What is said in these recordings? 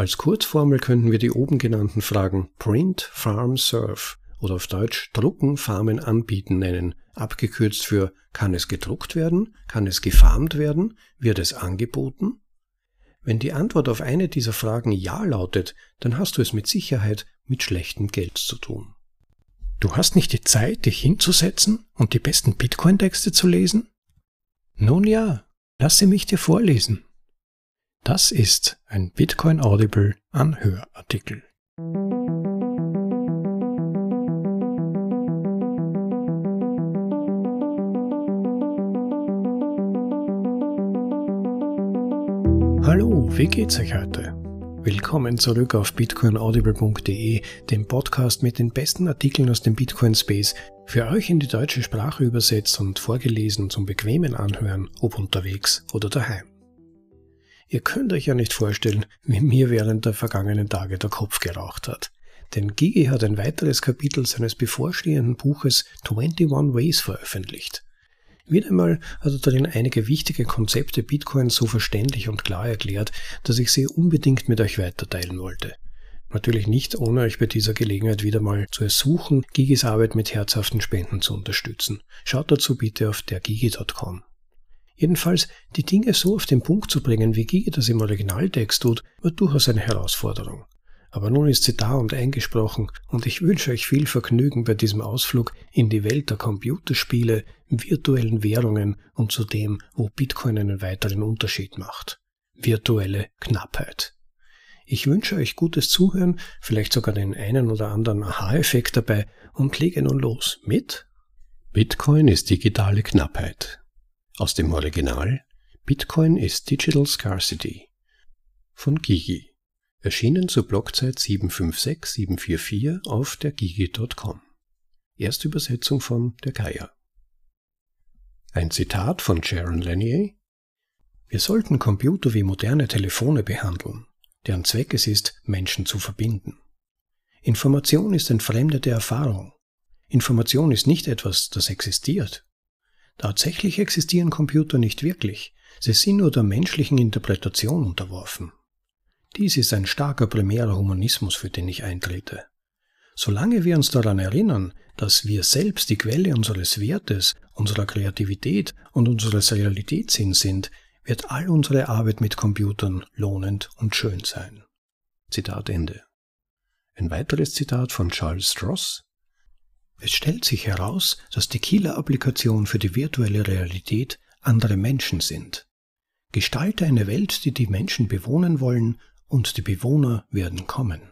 Als Kurzformel könnten wir die oben genannten Fragen Print, Farm, Serve oder auf Deutsch Drucken, Farmen, Anbieten nennen, abgekürzt für kann es gedruckt werden, kann es gefarmt werden, wird es angeboten? Wenn die Antwort auf eine dieser Fragen Ja lautet, dann hast du es mit Sicherheit mit schlechtem Geld zu tun. Du hast nicht die Zeit, dich hinzusetzen und die besten Bitcoin-Texte zu lesen? Nun ja, lasse mich dir vorlesen. Das ist ein Bitcoin Audible Anhörartikel. Hallo, wie geht's euch heute? Willkommen zurück auf bitcoinaudible.de, dem Podcast mit den besten Artikeln aus dem Bitcoin Space, für euch in die deutsche Sprache übersetzt und vorgelesen zum bequemen Anhören, ob unterwegs oder daheim. Ihr könnt euch ja nicht vorstellen, wie mir während der vergangenen Tage der Kopf geraucht hat. Denn Gigi hat ein weiteres Kapitel seines bevorstehenden Buches 21 Ways veröffentlicht. Wieder einmal hat er darin einige wichtige Konzepte Bitcoins so verständlich und klar erklärt, dass ich sie unbedingt mit euch weiterteilen wollte. Natürlich nicht, ohne euch bei dieser Gelegenheit wieder mal zu ersuchen, Gigis Arbeit mit herzhaften Spenden zu unterstützen. Schaut dazu bitte auf dergigi.com. Jedenfalls, die Dinge so auf den Punkt zu bringen, wie Gigi das im Originaltext tut, war durchaus eine Herausforderung. Aber nun ist sie da und eingesprochen und ich wünsche euch viel Vergnügen bei diesem Ausflug in die Welt der Computerspiele, virtuellen Währungen und zu dem, wo Bitcoin einen weiteren Unterschied macht. Virtuelle Knappheit. Ich wünsche euch gutes Zuhören, vielleicht sogar den einen oder anderen Aha-Effekt dabei und lege nun los mit Bitcoin ist digitale Knappheit. Aus dem Original Bitcoin ist Digital Scarcity von Gigi erschienen zur Blockzeit 756744 auf der gigi.com. Erstübersetzung von der Geier. Ein Zitat von Sharon Lanier. Wir sollten Computer wie moderne Telefone behandeln, deren Zweck es ist, Menschen zu verbinden. Information ist entfremdete Erfahrung. Information ist nicht etwas, das existiert. Tatsächlich existieren Computer nicht wirklich, sie sind nur der menschlichen Interpretation unterworfen. Dies ist ein starker primärer Humanismus, für den ich eintrete. Solange wir uns daran erinnern, dass wir selbst die Quelle unseres Wertes, unserer Kreativität und unseres Realitätssinns sind, wird all unsere Arbeit mit Computern lohnend und schön sein. Zitat Ende. Ein weiteres Zitat von Charles Stross. Es stellt sich heraus, dass die Killer-Applikation für die virtuelle Realität andere Menschen sind. Gestalte eine Welt, die die Menschen bewohnen wollen und die Bewohner werden kommen.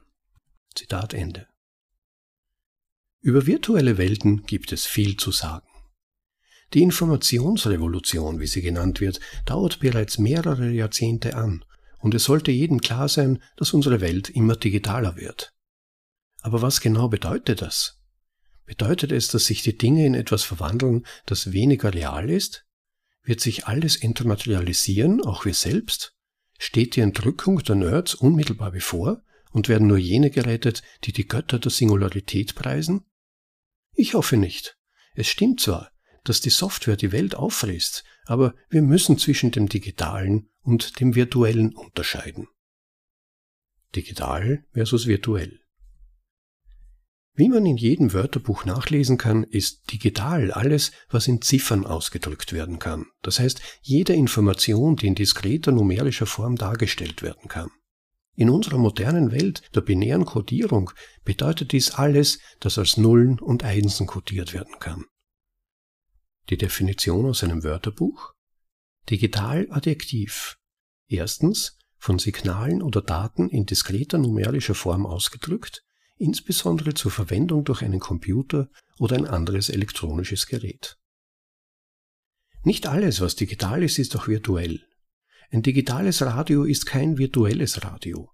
Zitat Ende. Über virtuelle Welten gibt es viel zu sagen. Die Informationsrevolution, wie sie genannt wird, dauert bereits mehrere Jahrzehnte an, und es sollte jedem klar sein, dass unsere Welt immer digitaler wird. Aber was genau bedeutet das? Bedeutet es, dass sich die Dinge in etwas verwandeln, das weniger real ist? Wird sich alles entmaterialisieren, auch wir selbst? Steht die Entrückung der Nerds unmittelbar bevor und werden nur jene gerettet, die die Götter der Singularität preisen? Ich hoffe nicht. Es stimmt zwar, dass die Software die Welt auffrisst, aber wir müssen zwischen dem Digitalen und dem Virtuellen unterscheiden. Digital versus virtuell. Wie man in jedem Wörterbuch nachlesen kann, ist digital alles, was in Ziffern ausgedrückt werden kann. Das heißt, jede Information, die in diskreter numerischer Form dargestellt werden kann. In unserer modernen Welt der binären Codierung bedeutet dies alles, das als Nullen und Einsen codiert werden kann. Die Definition aus einem Wörterbuch? Digital Adjektiv. Erstens, von Signalen oder Daten in diskreter numerischer Form ausgedrückt, insbesondere zur Verwendung durch einen Computer oder ein anderes elektronisches Gerät. Nicht alles, was digital ist, ist auch virtuell. Ein digitales Radio ist kein virtuelles Radio.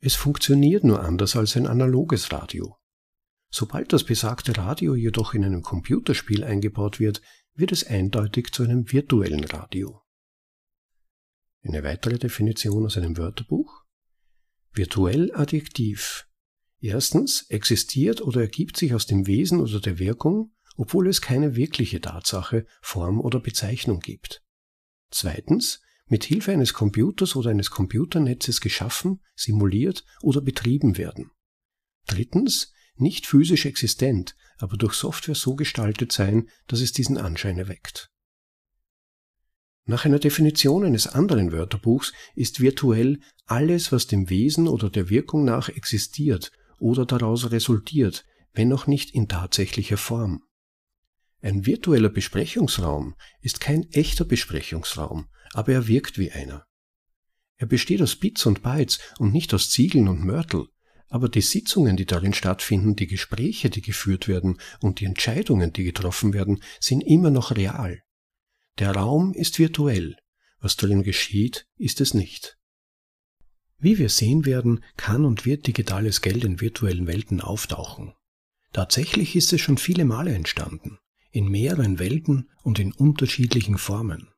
Es funktioniert nur anders als ein analoges Radio. Sobald das besagte Radio jedoch in einem Computerspiel eingebaut wird, wird es eindeutig zu einem virtuellen Radio. Eine weitere Definition aus einem Wörterbuch? Virtuell Adjektiv Erstens existiert oder ergibt sich aus dem Wesen oder der Wirkung, obwohl es keine wirkliche Tatsache, Form oder Bezeichnung gibt. Zweitens mit Hilfe eines Computers oder eines Computernetzes geschaffen, simuliert oder betrieben werden. Drittens, nicht physisch existent, aber durch Software so gestaltet sein, dass es diesen Anschein erweckt. Nach einer Definition eines anderen Wörterbuchs ist virtuell alles, was dem Wesen oder der Wirkung nach existiert oder daraus resultiert, wenn auch nicht in tatsächlicher Form. Ein virtueller Besprechungsraum ist kein echter Besprechungsraum, aber er wirkt wie einer. Er besteht aus Bits und Bytes und nicht aus Ziegeln und Mörtel, aber die Sitzungen, die darin stattfinden, die Gespräche, die geführt werden und die Entscheidungen, die getroffen werden, sind immer noch real. Der Raum ist virtuell, was darin geschieht, ist es nicht. Wie wir sehen werden, kann und wird digitales Geld in virtuellen Welten auftauchen. Tatsächlich ist es schon viele Male entstanden, in mehreren Welten und in unterschiedlichen Formen.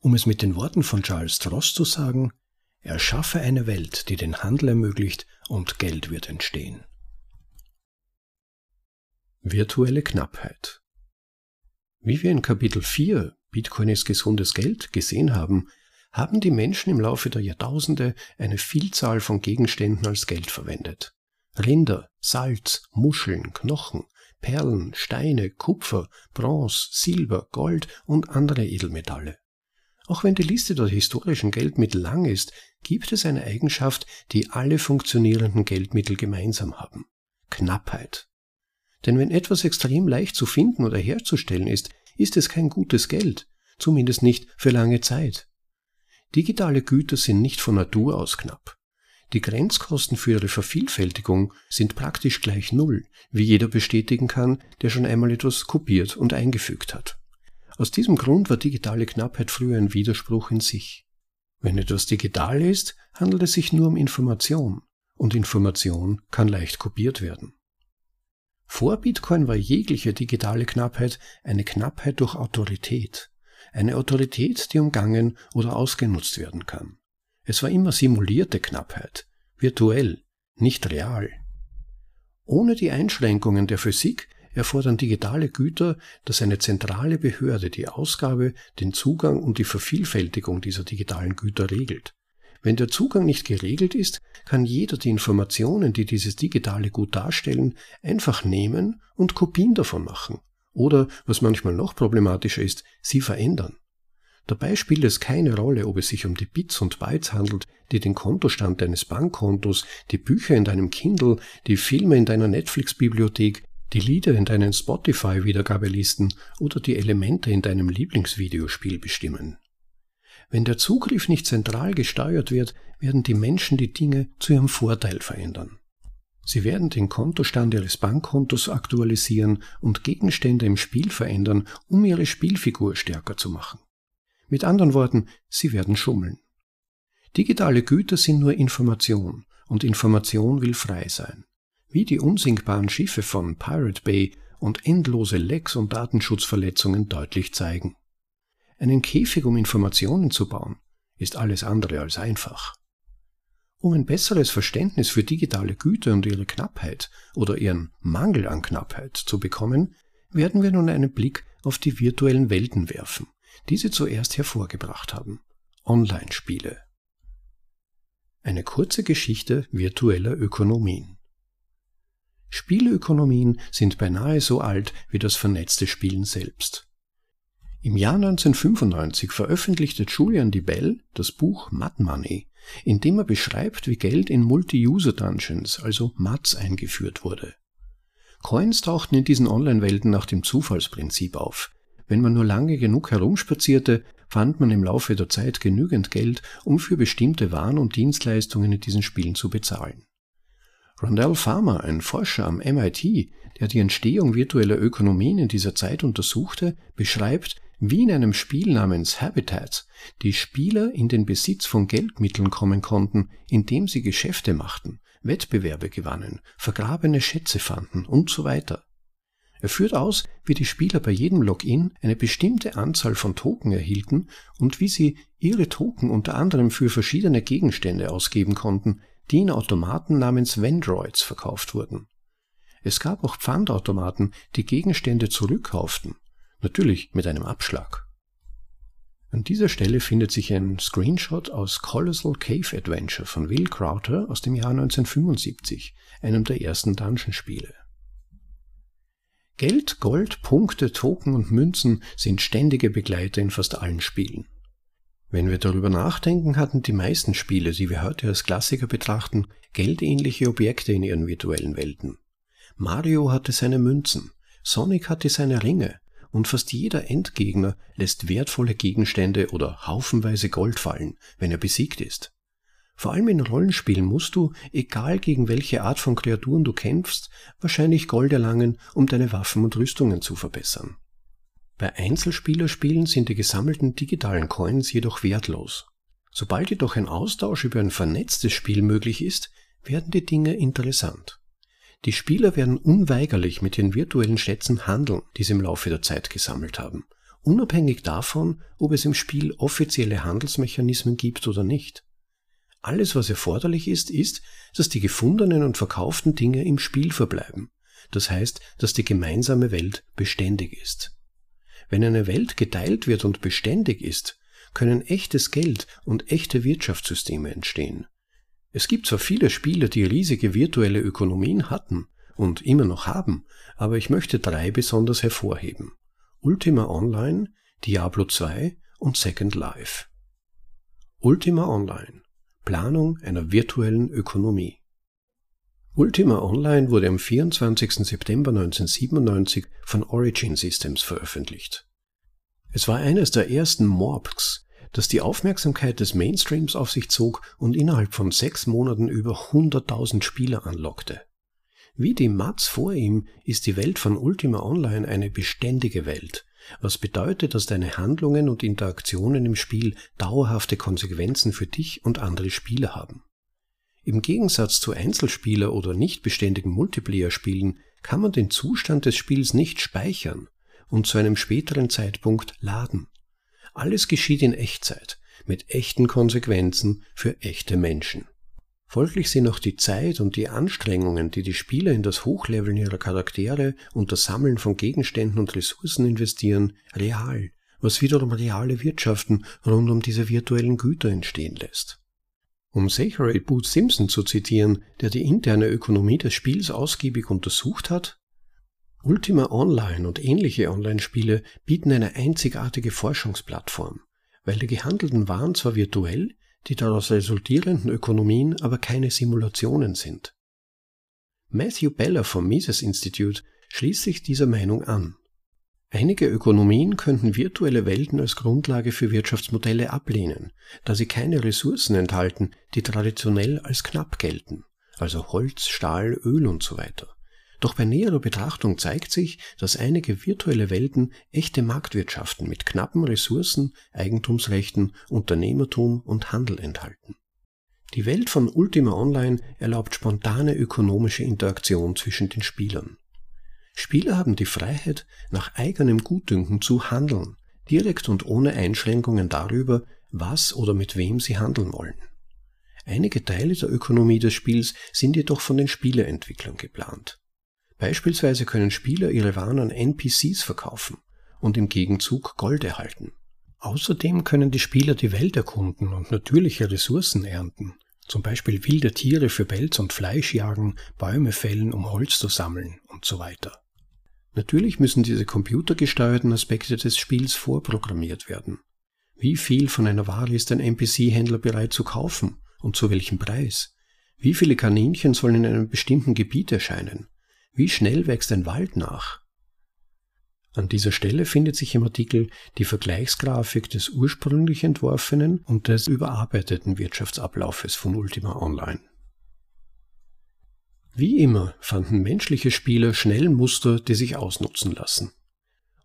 Um es mit den Worten von Charles Stross zu sagen, erschaffe eine Welt, die den Handel ermöglicht und Geld wird entstehen. Virtuelle Knappheit Wie wir in Kapitel 4 Bitcoin ist gesundes Geld gesehen haben, haben die Menschen im Laufe der Jahrtausende eine Vielzahl von Gegenständen als Geld verwendet. Rinder, Salz, Muscheln, Knochen, Perlen, Steine, Kupfer, Bronze, Silber, Gold und andere Edelmetalle. Auch wenn die Liste der historischen Geldmittel lang ist, gibt es eine Eigenschaft, die alle funktionierenden Geldmittel gemeinsam haben. Knappheit. Denn wenn etwas extrem leicht zu finden oder herzustellen ist, ist es kein gutes Geld, zumindest nicht für lange Zeit. Digitale Güter sind nicht von Natur aus knapp. Die Grenzkosten für ihre Vervielfältigung sind praktisch gleich Null, wie jeder bestätigen kann, der schon einmal etwas kopiert und eingefügt hat. Aus diesem Grund war digitale Knappheit früher ein Widerspruch in sich. Wenn etwas digital ist, handelt es sich nur um Information, und Information kann leicht kopiert werden. Vor Bitcoin war jegliche digitale Knappheit eine Knappheit durch Autorität, eine Autorität, die umgangen oder ausgenutzt werden kann. Es war immer simulierte Knappheit, virtuell, nicht real. Ohne die Einschränkungen der Physik erfordern digitale Güter, dass eine zentrale Behörde die Ausgabe, den Zugang und die Vervielfältigung dieser digitalen Güter regelt. Wenn der Zugang nicht geregelt ist, kann jeder die Informationen, die dieses digitale Gut darstellen, einfach nehmen und Kopien davon machen. Oder, was manchmal noch problematischer ist, sie verändern. Dabei spielt es keine Rolle, ob es sich um die Bits und Bytes handelt, die den Kontostand deines Bankkontos, die Bücher in deinem Kindle, die Filme in deiner Netflix-Bibliothek, die Lieder in deinen Spotify-Wiedergabelisten oder die Elemente in deinem Lieblingsvideospiel bestimmen. Wenn der Zugriff nicht zentral gesteuert wird, werden die Menschen die Dinge zu ihrem Vorteil verändern. Sie werden den Kontostand ihres Bankkontos aktualisieren und Gegenstände im Spiel verändern, um ihre Spielfigur stärker zu machen. Mit anderen Worten, sie werden schummeln. Digitale Güter sind nur Information und Information will frei sein. Wie die unsinkbaren Schiffe von Pirate Bay und endlose Lecks und Datenschutzverletzungen deutlich zeigen. Einen Käfig, um Informationen zu bauen, ist alles andere als einfach. Um ein besseres Verständnis für digitale Güter und ihre Knappheit oder ihren Mangel an Knappheit zu bekommen, werden wir nun einen Blick auf die virtuellen Welten werfen, die sie zuerst hervorgebracht haben. Online-Spiele. Eine kurze Geschichte virtueller Ökonomien. Spielökonomien sind beinahe so alt wie das vernetzte Spielen selbst. Im Jahr 1995 veröffentlichte Julian DeBell das Buch Mud Money, in dem er beschreibt, wie Geld in Multi-User-Dungeons, also MUDs, eingeführt wurde. Coins tauchten in diesen Online-Welten nach dem Zufallsprinzip auf. Wenn man nur lange genug herumspazierte, fand man im Laufe der Zeit genügend Geld, um für bestimmte Waren und Dienstleistungen in diesen Spielen zu bezahlen. Rondell Farmer, ein Forscher am MIT, der die Entstehung virtueller Ökonomien in dieser Zeit untersuchte, beschreibt, wie in einem Spiel namens Habitat die Spieler in den Besitz von Geldmitteln kommen konnten, indem sie Geschäfte machten, Wettbewerbe gewannen, vergrabene Schätze fanden und so weiter. Er führt aus, wie die Spieler bei jedem Login eine bestimmte Anzahl von Token erhielten und wie sie ihre Token unter anderem für verschiedene Gegenstände ausgeben konnten, die in Automaten namens Vendroids verkauft wurden. Es gab auch Pfandautomaten, die Gegenstände zurückkauften natürlich mit einem Abschlag. An dieser Stelle findet sich ein Screenshot aus Colossal Cave Adventure von Will Crowther aus dem Jahr 1975, einem der ersten Dungeon-Spiele. Geld, Gold, Punkte, Token und Münzen sind ständige Begleiter in fast allen Spielen. Wenn wir darüber nachdenken, hatten die meisten Spiele, die wir heute als Klassiker betrachten, geldähnliche Objekte in ihren virtuellen Welten. Mario hatte seine Münzen, Sonic hatte seine Ringe, und fast jeder Endgegner lässt wertvolle Gegenstände oder haufenweise Gold fallen, wenn er besiegt ist. Vor allem in Rollenspielen musst du, egal gegen welche Art von Kreaturen du kämpfst, wahrscheinlich Gold erlangen, um deine Waffen und Rüstungen zu verbessern. Bei Einzelspielerspielen sind die gesammelten digitalen Coins jedoch wertlos. Sobald jedoch ein Austausch über ein vernetztes Spiel möglich ist, werden die Dinge interessant. Die Spieler werden unweigerlich mit den virtuellen Schätzen handeln, die sie im Laufe der Zeit gesammelt haben, unabhängig davon, ob es im Spiel offizielle Handelsmechanismen gibt oder nicht. Alles, was erforderlich ist, ist, dass die gefundenen und verkauften Dinge im Spiel verbleiben. Das heißt, dass die gemeinsame Welt beständig ist. Wenn eine Welt geteilt wird und beständig ist, können echtes Geld und echte Wirtschaftssysteme entstehen. Es gibt zwar viele Spiele, die riesige virtuelle Ökonomien hatten und immer noch haben, aber ich möchte drei besonders hervorheben. Ultima Online, Diablo 2 und Second Life. Ultima Online. Planung einer virtuellen Ökonomie. Ultima Online wurde am 24. September 1997 von Origin Systems veröffentlicht. Es war eines der ersten MORPGs, das die Aufmerksamkeit des Mainstreams auf sich zog und innerhalb von sechs Monaten über 100.000 Spieler anlockte. Wie die Mats vor ihm ist die Welt von Ultima Online eine beständige Welt, was bedeutet, dass deine Handlungen und Interaktionen im Spiel dauerhafte Konsequenzen für dich und andere Spieler haben. Im Gegensatz zu Einzelspieler- oder nicht beständigen Multiplayer-Spielen kann man den Zustand des Spiels nicht speichern und zu einem späteren Zeitpunkt laden. Alles geschieht in Echtzeit, mit echten Konsequenzen für echte Menschen. Folglich sind auch die Zeit und die Anstrengungen, die die Spieler in das Hochleveln ihrer Charaktere und das Sammeln von Gegenständen und Ressourcen investieren, real, was wiederum reale Wirtschaften rund um diese virtuellen Güter entstehen lässt. Um Zachary Booth Simpson zu zitieren, der die interne Ökonomie des Spiels ausgiebig untersucht hat, Ultima Online und ähnliche Online-Spiele bieten eine einzigartige Forschungsplattform, weil die gehandelten Waren zwar virtuell, die daraus resultierenden Ökonomien aber keine Simulationen sind. Matthew Beller vom Mises Institute schließt sich dieser Meinung an. Einige Ökonomien könnten virtuelle Welten als Grundlage für Wirtschaftsmodelle ablehnen, da sie keine Ressourcen enthalten, die traditionell als knapp gelten, also Holz, Stahl, Öl und so weiter. Doch bei näherer Betrachtung zeigt sich, dass einige virtuelle Welten echte Marktwirtschaften mit knappen Ressourcen, Eigentumsrechten, Unternehmertum und Handel enthalten. Die Welt von Ultima Online erlaubt spontane ökonomische Interaktion zwischen den Spielern. Spieler haben die Freiheit, nach eigenem Gutdünken zu handeln, direkt und ohne Einschränkungen darüber, was oder mit wem sie handeln wollen. Einige Teile der Ökonomie des Spiels sind jedoch von den Spieleentwicklern geplant. Beispielsweise können Spieler ihre Waren an NPCs verkaufen und im Gegenzug Gold erhalten. Außerdem können die Spieler die Welt erkunden und natürliche Ressourcen ernten, zum Beispiel wilde Tiere für Pelz und Fleisch jagen, Bäume fällen, um Holz zu sammeln und so weiter. Natürlich müssen diese computergesteuerten Aspekte des Spiels vorprogrammiert werden. Wie viel von einer Ware ist ein NPC-Händler bereit zu kaufen und zu welchem Preis? Wie viele Kaninchen sollen in einem bestimmten Gebiet erscheinen? Wie schnell wächst ein Wald nach? An dieser Stelle findet sich im Artikel die Vergleichsgrafik des ursprünglich entworfenen und des überarbeiteten Wirtschaftsablaufes von Ultima Online. Wie immer fanden menschliche Spieler schnell Muster, die sich ausnutzen lassen.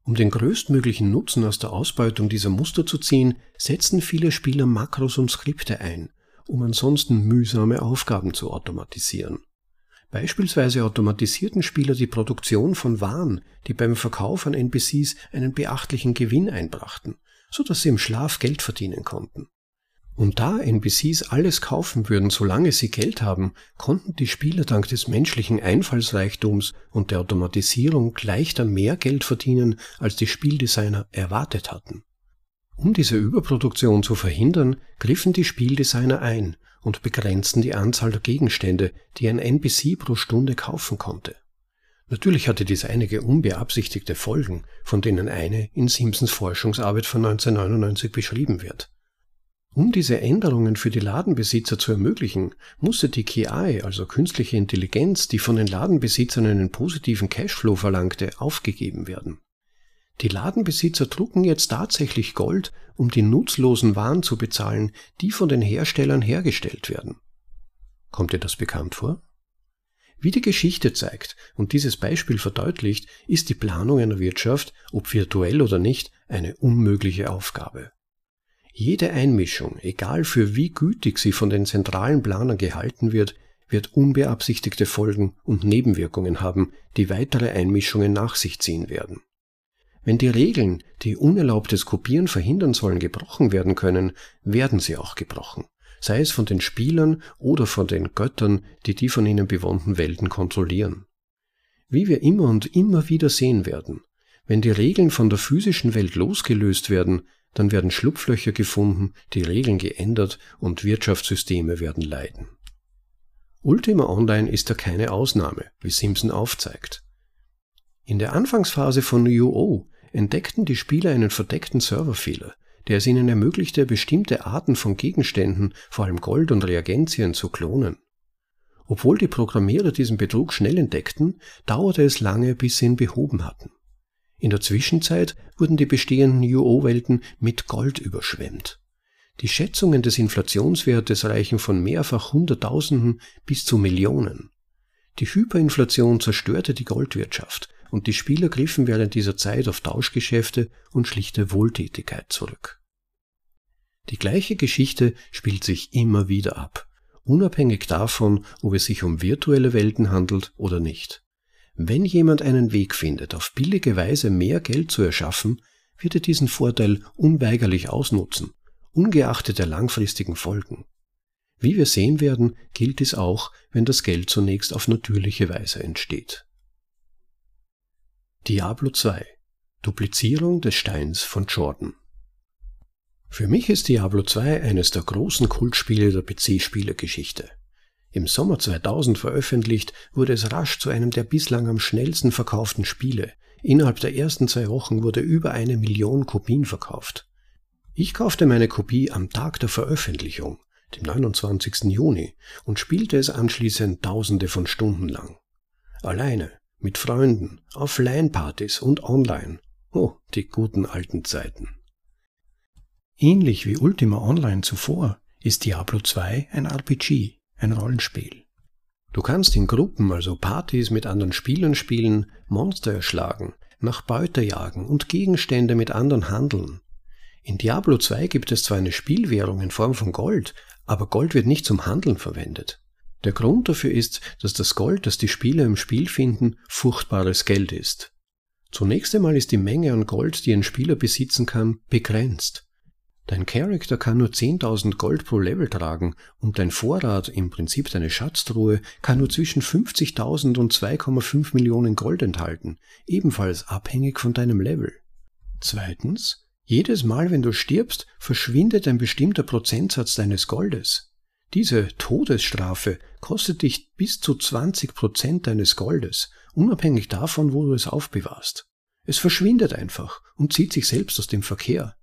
Um den größtmöglichen Nutzen aus der Ausbeutung dieser Muster zu ziehen, setzten viele Spieler Makros und Skripte ein, um ansonsten mühsame Aufgaben zu automatisieren. Beispielsweise automatisierten Spieler die Produktion von Waren, die beim Verkauf an NPCs einen beachtlichen Gewinn einbrachten, so dass sie im Schlaf Geld verdienen konnten. Und da NPCs alles kaufen würden, solange sie Geld haben, konnten die Spieler dank des menschlichen Einfallsreichtums und der Automatisierung leichter mehr Geld verdienen, als die Spieldesigner erwartet hatten. Um diese Überproduktion zu verhindern, griffen die Spieldesigner ein und begrenzten die Anzahl der Gegenstände, die ein NPC pro Stunde kaufen konnte. Natürlich hatte dies einige unbeabsichtigte Folgen, von denen eine in Simpsons Forschungsarbeit von 1999 beschrieben wird. Um diese Änderungen für die Ladenbesitzer zu ermöglichen, musste die KI, also künstliche Intelligenz, die von den Ladenbesitzern einen positiven Cashflow verlangte, aufgegeben werden. Die Ladenbesitzer drucken jetzt tatsächlich Gold, um die nutzlosen Waren zu bezahlen, die von den Herstellern hergestellt werden. Kommt dir das bekannt vor? Wie die Geschichte zeigt und dieses Beispiel verdeutlicht, ist die Planung einer Wirtschaft, ob virtuell oder nicht, eine unmögliche Aufgabe. Jede Einmischung, egal für wie gütig sie von den zentralen Planern gehalten wird, wird unbeabsichtigte Folgen und Nebenwirkungen haben, die weitere Einmischungen nach sich ziehen werden. Wenn die Regeln, die unerlaubtes Kopieren verhindern sollen, gebrochen werden können, werden sie auch gebrochen, sei es von den Spielern oder von den Göttern, die die von ihnen bewohnten Welten kontrollieren. Wie wir immer und immer wieder sehen werden, wenn die Regeln von der physischen Welt losgelöst werden, dann werden Schlupflöcher gefunden, die Regeln geändert und Wirtschaftssysteme werden leiden. Ultima Online ist da keine Ausnahme, wie Simpson aufzeigt. In der Anfangsphase von UO entdeckten die Spieler einen verdeckten Serverfehler, der es ihnen ermöglichte, bestimmte Arten von Gegenständen, vor allem Gold und Reagenzien, zu klonen. Obwohl die Programmierer diesen Betrug schnell entdeckten, dauerte es lange, bis sie ihn behoben hatten. In der Zwischenzeit wurden die bestehenden UO-Welten mit Gold überschwemmt. Die Schätzungen des Inflationswertes reichen von mehrfach Hunderttausenden bis zu Millionen. Die Hyperinflation zerstörte die Goldwirtschaft und die Spieler griffen während dieser Zeit auf Tauschgeschäfte und schlichte Wohltätigkeit zurück. Die gleiche Geschichte spielt sich immer wieder ab, unabhängig davon, ob es sich um virtuelle Welten handelt oder nicht. Wenn jemand einen Weg findet, auf billige Weise mehr Geld zu erschaffen, wird er diesen Vorteil unweigerlich ausnutzen, ungeachtet der langfristigen Folgen. Wie wir sehen werden, gilt dies auch, wenn das Geld zunächst auf natürliche Weise entsteht. Diablo 2 Duplizierung des Steins von Jordan Für mich ist Diablo 2 eines der großen Kultspiele der PC-Spielergeschichte. Im Sommer 2000 veröffentlicht, wurde es rasch zu einem der bislang am schnellsten verkauften Spiele. Innerhalb der ersten zwei Wochen wurde über eine Million Kopien verkauft. Ich kaufte meine Kopie am Tag der Veröffentlichung, dem 29. Juni, und spielte es anschließend tausende von Stunden lang. Alleine, mit Freunden, auf LAN-Partys und online. Oh, die guten alten Zeiten. Ähnlich wie Ultima Online zuvor ist Diablo 2 ein RPG, ein Rollenspiel. Du kannst in Gruppen, also Partys mit anderen Spielern spielen, Monster erschlagen, nach Beute jagen und Gegenstände mit anderen handeln. In Diablo 2 gibt es zwar eine Spielwährung in Form von Gold, aber Gold wird nicht zum Handeln verwendet. Der Grund dafür ist, dass das Gold, das die Spieler im Spiel finden, furchtbares Geld ist. Zunächst einmal ist die Menge an Gold, die ein Spieler besitzen kann, begrenzt. Dein Charakter kann nur 10.000 Gold pro Level tragen und dein Vorrat, im Prinzip deine Schatztruhe, kann nur zwischen 50.000 und 2,5 Millionen Gold enthalten, ebenfalls abhängig von deinem Level. Zweitens, jedes Mal, wenn du stirbst, verschwindet ein bestimmter Prozentsatz deines Goldes. Diese Todesstrafe kostet dich bis zu 20 Prozent deines Goldes, unabhängig davon, wo du es aufbewahrst. Es verschwindet einfach und zieht sich selbst aus dem Verkehr.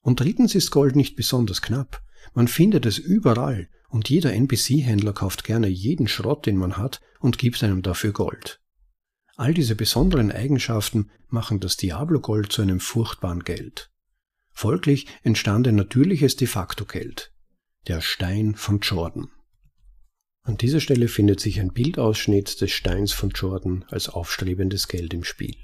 Und drittens ist Gold nicht besonders knapp. Man findet es überall und jeder NPC-Händler kauft gerne jeden Schrott, den man hat und gibt einem dafür Gold. All diese besonderen Eigenschaften machen das Diablo-Gold zu einem furchtbaren Geld. Folglich entstand ein natürliches De facto Geld, der Stein von Jordan. An dieser Stelle findet sich ein Bildausschnitt des Steins von Jordan als aufstrebendes Geld im Spiel.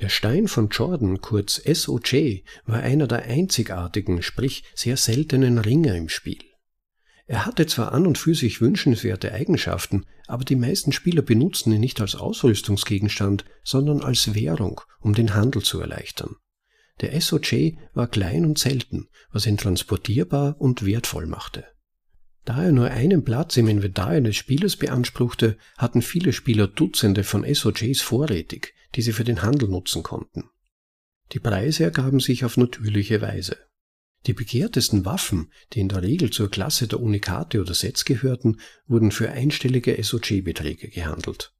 Der Stein von Jordan, kurz SOJ, war einer der einzigartigen, sprich sehr seltenen Ringer im Spiel. Er hatte zwar an und für sich wünschenswerte Eigenschaften, aber die meisten Spieler benutzten ihn nicht als Ausrüstungsgegenstand, sondern als Währung, um den Handel zu erleichtern. Der SOJ war klein und selten, was ihn transportierbar und wertvoll machte. Da er nur einen Platz im Inventar eines Spielers beanspruchte, hatten viele Spieler Dutzende von SOJs vorrätig, die sie für den Handel nutzen konnten. Die Preise ergaben sich auf natürliche Weise. Die begehrtesten Waffen, die in der Regel zur Klasse der Unikate oder Sets gehörten, wurden für einstellige SOG-Beträge gehandelt.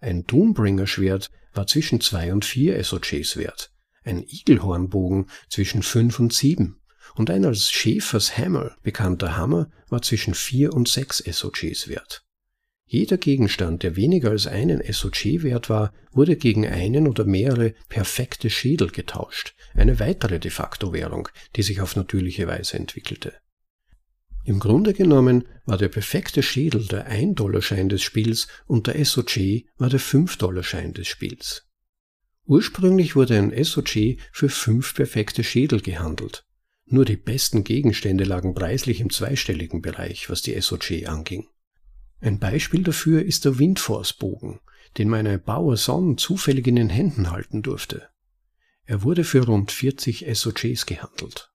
Ein Doombringer-Schwert war zwischen zwei und vier SOGs wert, ein Igelhornbogen zwischen fünf und sieben und ein als Schäfers Hammer bekannter Hammer war zwischen vier und sechs SOGs wert. Jeder Gegenstand, der weniger als einen SOG wert war, wurde gegen einen oder mehrere perfekte Schädel getauscht, eine weitere de facto Währung, die sich auf natürliche Weise entwickelte. Im Grunde genommen war der perfekte Schädel der 1-Dollar-Schein des Spiels und der SOG war der 5-Dollar-Schein des Spiels. Ursprünglich wurde ein SOG für fünf perfekte Schädel gehandelt. Nur die besten Gegenstände lagen preislich im zweistelligen Bereich, was die SOG anging. Ein Beispiel dafür ist der Windforce-Bogen, den meine Bauer Son zufällig in den Händen halten durfte. Er wurde für rund 40 SOGs gehandelt.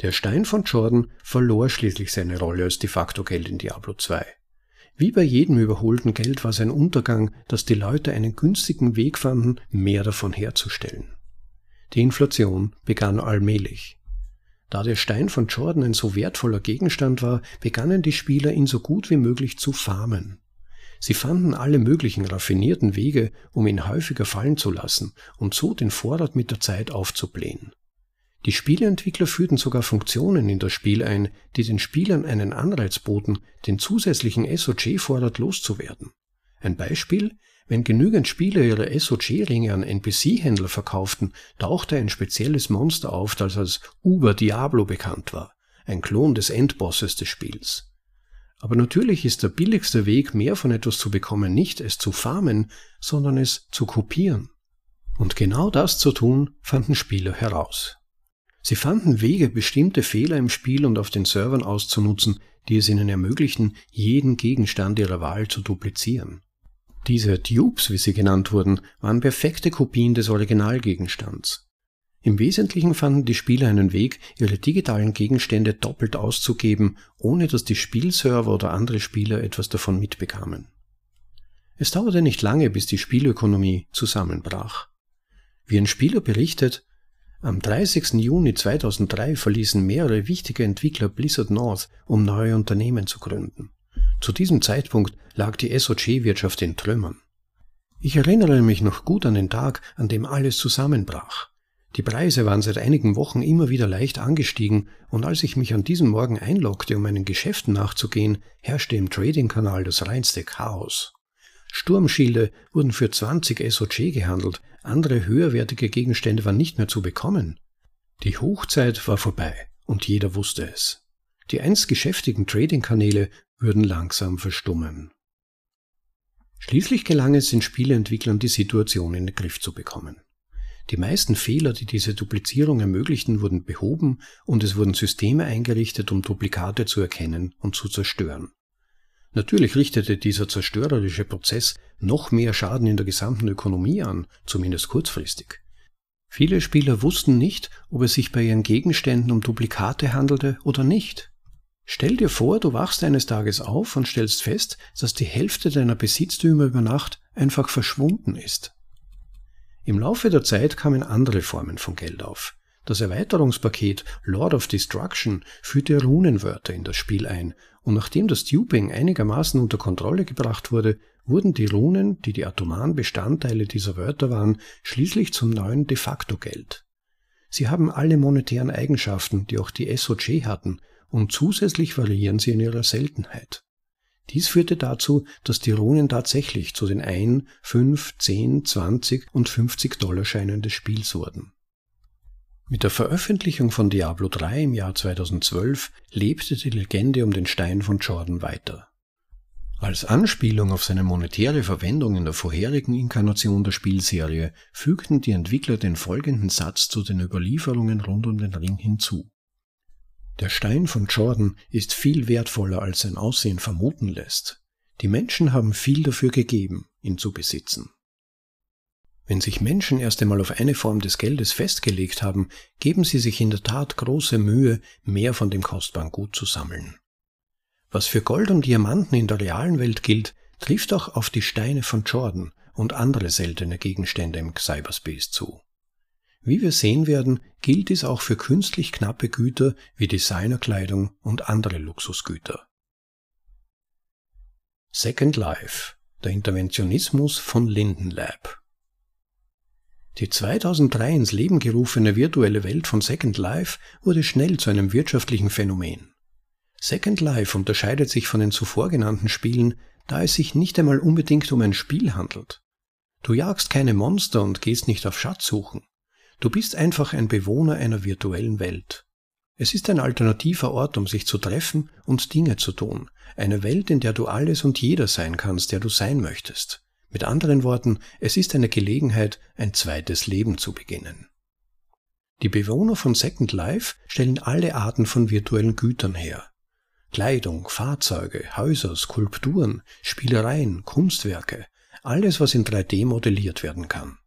Der Stein von Jordan verlor schließlich seine Rolle als de facto Geld in Diablo 2. Wie bei jedem überholten Geld war sein Untergang, dass die Leute einen günstigen Weg fanden, mehr davon herzustellen. Die Inflation begann allmählich. Da der Stein von Jordan ein so wertvoller Gegenstand war, begannen die Spieler ihn so gut wie möglich zu farmen. Sie fanden alle möglichen raffinierten Wege, um ihn häufiger fallen zu lassen und so den Vorrat mit der Zeit aufzublähen. Die Spieleentwickler führten sogar Funktionen in das Spiel ein, die den Spielern einen Anreiz boten, den zusätzlichen SOG-Vorrat loszuwerden. Ein Beispiel, wenn genügend Spieler ihre SOG-Ringe an NPC-Händler verkauften, tauchte ein spezielles Monster auf, das als Uber Diablo bekannt war, ein Klon des Endbosses des Spiels. Aber natürlich ist der billigste Weg, mehr von etwas zu bekommen, nicht es zu farmen, sondern es zu kopieren. Und genau das zu tun, fanden Spieler heraus. Sie fanden Wege, bestimmte Fehler im Spiel und auf den Servern auszunutzen, die es ihnen ermöglichten, jeden Gegenstand ihrer Wahl zu duplizieren. Diese Dupes, wie sie genannt wurden, waren perfekte Kopien des Originalgegenstands. Im Wesentlichen fanden die Spieler einen Weg, ihre digitalen Gegenstände doppelt auszugeben, ohne dass die Spielserver oder andere Spieler etwas davon mitbekamen. Es dauerte nicht lange, bis die Spielökonomie zusammenbrach. Wie ein Spieler berichtet, am 30. Juni 2003 verließen mehrere wichtige Entwickler Blizzard North, um neue Unternehmen zu gründen. Zu diesem Zeitpunkt lag die SOG-Wirtschaft in Trümmern. Ich erinnere mich noch gut an den Tag, an dem alles zusammenbrach. Die Preise waren seit einigen Wochen immer wieder leicht angestiegen, und als ich mich an diesem Morgen einloggte, um meinen Geschäften nachzugehen, herrschte im Trading-Kanal das reinste Chaos. Sturmschilde wurden für 20 SOG gehandelt, andere höherwertige Gegenstände waren nicht mehr zu bekommen. Die Hochzeit war vorbei, und jeder wusste es. Die einst geschäftigen Trading-Kanäle würden langsam verstummen. Schließlich gelang es den Spieleentwicklern, die Situation in den Griff zu bekommen. Die meisten Fehler, die diese Duplizierung ermöglichten, wurden behoben und es wurden Systeme eingerichtet, um Duplikate zu erkennen und zu zerstören. Natürlich richtete dieser zerstörerische Prozess noch mehr Schaden in der gesamten Ökonomie an, zumindest kurzfristig. Viele Spieler wussten nicht, ob es sich bei ihren Gegenständen um Duplikate handelte oder nicht. Stell dir vor, du wachst eines Tages auf und stellst fest, dass die Hälfte deiner Besitztümer über Nacht einfach verschwunden ist. Im Laufe der Zeit kamen andere Formen von Geld auf. Das Erweiterungspaket Lord of Destruction führte Runenwörter in das Spiel ein, und nachdem das Duping einigermaßen unter Kontrolle gebracht wurde, wurden die Runen, die die atomaren Bestandteile dieser Wörter waren, schließlich zum neuen de facto Geld. Sie haben alle monetären Eigenschaften, die auch die SOG hatten, und zusätzlich variieren sie in ihrer Seltenheit. Dies führte dazu, dass die Runen tatsächlich zu den 1, 5, 10, 20 und 50 Dollar Scheinen des Spiels wurden. Mit der Veröffentlichung von Diablo 3 im Jahr 2012 lebte die Legende um den Stein von Jordan weiter. Als Anspielung auf seine monetäre Verwendung in der vorherigen Inkarnation der Spielserie fügten die Entwickler den folgenden Satz zu den Überlieferungen rund um den Ring hinzu. Der Stein von Jordan ist viel wertvoller, als sein Aussehen vermuten lässt. Die Menschen haben viel dafür gegeben, ihn zu besitzen. Wenn sich Menschen erst einmal auf eine Form des Geldes festgelegt haben, geben sie sich in der Tat große Mühe, mehr von dem kostbaren Gut zu sammeln. Was für Gold und Diamanten in der realen Welt gilt, trifft auch auf die Steine von Jordan und andere seltene Gegenstände im Cyberspace zu. Wie wir sehen werden, gilt dies auch für künstlich knappe Güter wie Designerkleidung und andere Luxusgüter. Second Life, der Interventionismus von Linden Lab. Die 2003 ins Leben gerufene virtuelle Welt von Second Life wurde schnell zu einem wirtschaftlichen Phänomen. Second Life unterscheidet sich von den zuvor genannten Spielen, da es sich nicht einmal unbedingt um ein Spiel handelt. Du jagst keine Monster und gehst nicht auf Schatzsuchen. Du bist einfach ein Bewohner einer virtuellen Welt. Es ist ein alternativer Ort, um sich zu treffen und Dinge zu tun. Eine Welt, in der du alles und jeder sein kannst, der du sein möchtest. Mit anderen Worten, es ist eine Gelegenheit, ein zweites Leben zu beginnen. Die Bewohner von Second Life stellen alle Arten von virtuellen Gütern her. Kleidung, Fahrzeuge, Häuser, Skulpturen, Spielereien, Kunstwerke, alles, was in 3D modelliert werden kann.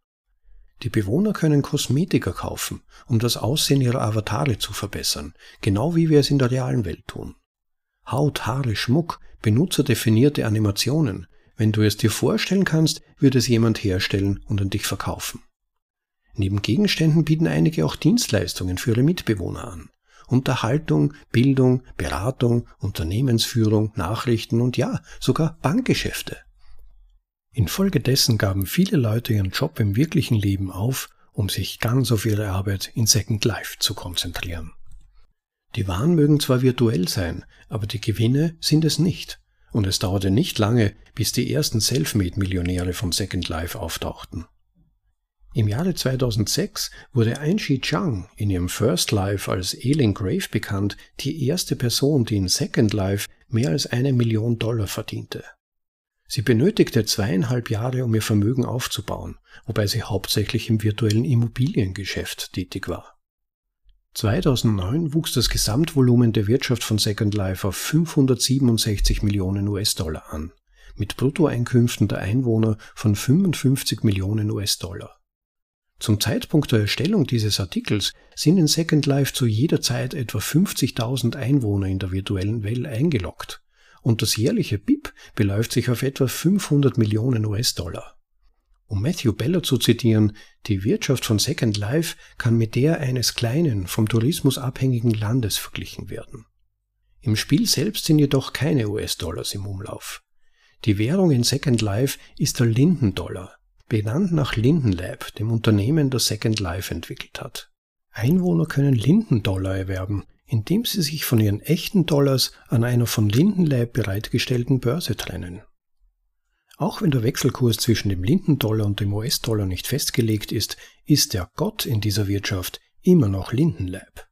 Die Bewohner können Kosmetika kaufen, um das Aussehen ihrer Avatare zu verbessern, genau wie wir es in der realen Welt tun. Haut, Haare, Schmuck, benutzerdefinierte Animationen. Wenn du es dir vorstellen kannst, wird es jemand herstellen und an dich verkaufen. Neben Gegenständen bieten einige auch Dienstleistungen für ihre Mitbewohner an. Unterhaltung, Bildung, Beratung, Unternehmensführung, Nachrichten und ja, sogar Bankgeschäfte. Infolgedessen gaben viele Leute ihren Job im wirklichen Leben auf, um sich ganz auf ihre Arbeit in Second Life zu konzentrieren. Die Waren mögen zwar virtuell sein, aber die Gewinne sind es nicht. Und es dauerte nicht lange, bis die ersten Selfmade-Millionäre von Second Life auftauchten. Im Jahre 2006 wurde Ainshi Chang in ihrem First Life als Ailing Grave bekannt, die erste Person, die in Second Life mehr als eine Million Dollar verdiente. Sie benötigte zweieinhalb Jahre, um ihr Vermögen aufzubauen, wobei sie hauptsächlich im virtuellen Immobiliengeschäft tätig war. 2009 wuchs das Gesamtvolumen der Wirtschaft von Second Life auf 567 Millionen US-Dollar an, mit Bruttoeinkünften der Einwohner von 55 Millionen US-Dollar. Zum Zeitpunkt der Erstellung dieses Artikels sind in Second Life zu jeder Zeit etwa 50.000 Einwohner in der virtuellen Welt eingeloggt und das jährliche BIP beläuft sich auf etwa 500 Millionen US-Dollar. Um Matthew Beller zu zitieren, die Wirtschaft von Second Life kann mit der eines kleinen, vom Tourismus abhängigen Landes verglichen werden. Im Spiel selbst sind jedoch keine US-Dollars im Umlauf. Die Währung in Second Life ist der Linden-Dollar, benannt nach Linden Lab, dem Unternehmen, das Second Life entwickelt hat. Einwohner können Linden-Dollar erwerben, indem sie sich von ihren echten Dollars an einer von Lindenleib bereitgestellten Börse trennen. Auch wenn der Wechselkurs zwischen dem Lindendollar und dem US-Dollar nicht festgelegt ist, ist der Gott in dieser Wirtschaft immer noch Lindenleib.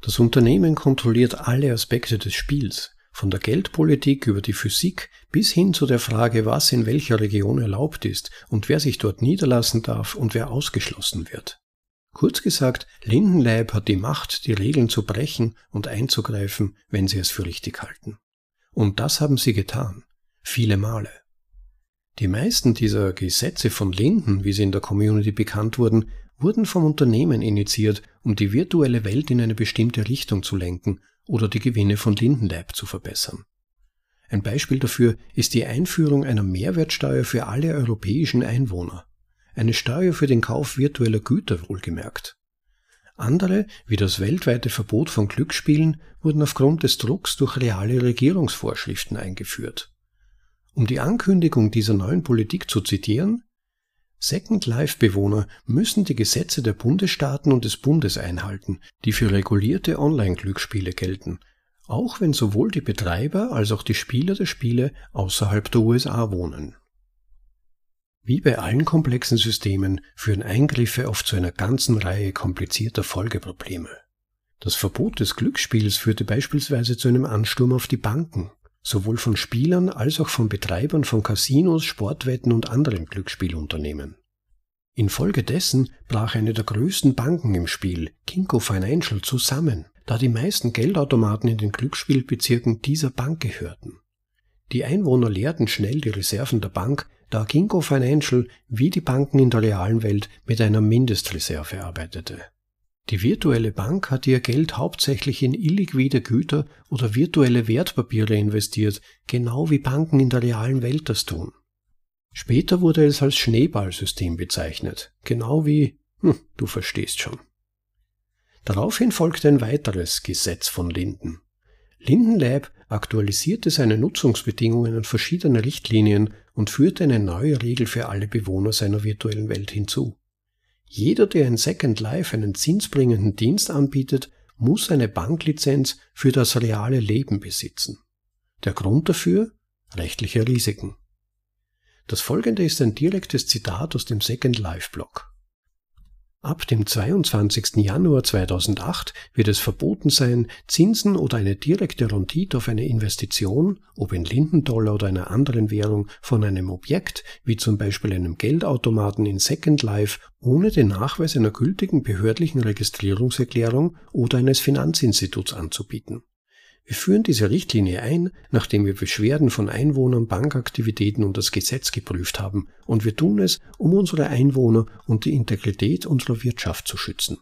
Das Unternehmen kontrolliert alle Aspekte des Spiels, von der Geldpolitik über die Physik bis hin zu der Frage, was in welcher Region erlaubt ist und wer sich dort niederlassen darf und wer ausgeschlossen wird. Kurz gesagt, Lindenleib hat die Macht, die Regeln zu brechen und einzugreifen, wenn sie es für richtig halten. Und das haben sie getan. Viele Male. Die meisten dieser Gesetze von Linden, wie sie in der Community bekannt wurden, wurden vom Unternehmen initiiert, um die virtuelle Welt in eine bestimmte Richtung zu lenken oder die Gewinne von Lindenlab zu verbessern. Ein Beispiel dafür ist die Einführung einer Mehrwertsteuer für alle europäischen Einwohner eine Steuer für den Kauf virtueller Güter wohlgemerkt. Andere, wie das weltweite Verbot von Glücksspielen, wurden aufgrund des Drucks durch reale Regierungsvorschriften eingeführt. Um die Ankündigung dieser neuen Politik zu zitieren, Second Life-Bewohner müssen die Gesetze der Bundesstaaten und des Bundes einhalten, die für regulierte Online-Glücksspiele gelten, auch wenn sowohl die Betreiber als auch die Spieler der Spiele außerhalb der USA wohnen. Wie bei allen komplexen Systemen führen Eingriffe oft zu einer ganzen Reihe komplizierter Folgeprobleme. Das Verbot des Glücksspiels führte beispielsweise zu einem Ansturm auf die Banken, sowohl von Spielern als auch von Betreibern von Casinos, Sportwetten und anderen Glücksspielunternehmen. Infolgedessen brach eine der größten Banken im Spiel, Kinko Financial, zusammen, da die meisten Geldautomaten in den Glücksspielbezirken dieser Bank gehörten. Die Einwohner leerten schnell die Reserven der Bank, da Ginkgo Financial wie die Banken in der realen Welt mit einer Mindestreserve arbeitete. Die virtuelle Bank hat ihr Geld hauptsächlich in illiquide Güter oder virtuelle Wertpapiere investiert, genau wie Banken in der realen Welt das tun. Später wurde es als Schneeballsystem bezeichnet, genau wie Hm, du verstehst schon. Daraufhin folgte ein weiteres Gesetz von Linden. Linden Lab aktualisierte seine Nutzungsbedingungen an verschiedene Richtlinien und führte eine neue Regel für alle Bewohner seiner virtuellen Welt hinzu. Jeder, der in Second Life einen zinsbringenden Dienst anbietet, muss eine Banklizenz für das reale Leben besitzen. Der Grund dafür? Rechtliche Risiken. Das folgende ist ein direktes Zitat aus dem Second Life Blog. Ab dem 22. Januar 2008 wird es verboten sein, Zinsen oder eine direkte Rendite auf eine Investition, ob in Lindendollar oder einer anderen Währung, von einem Objekt, wie zum Beispiel einem Geldautomaten in Second Life, ohne den Nachweis einer gültigen behördlichen Registrierungserklärung oder eines Finanzinstituts anzubieten. Wir führen diese Richtlinie ein, nachdem wir Beschwerden von Einwohnern, Bankaktivitäten und das Gesetz geprüft haben, und wir tun es, um unsere Einwohner und die Integrität unserer Wirtschaft zu schützen.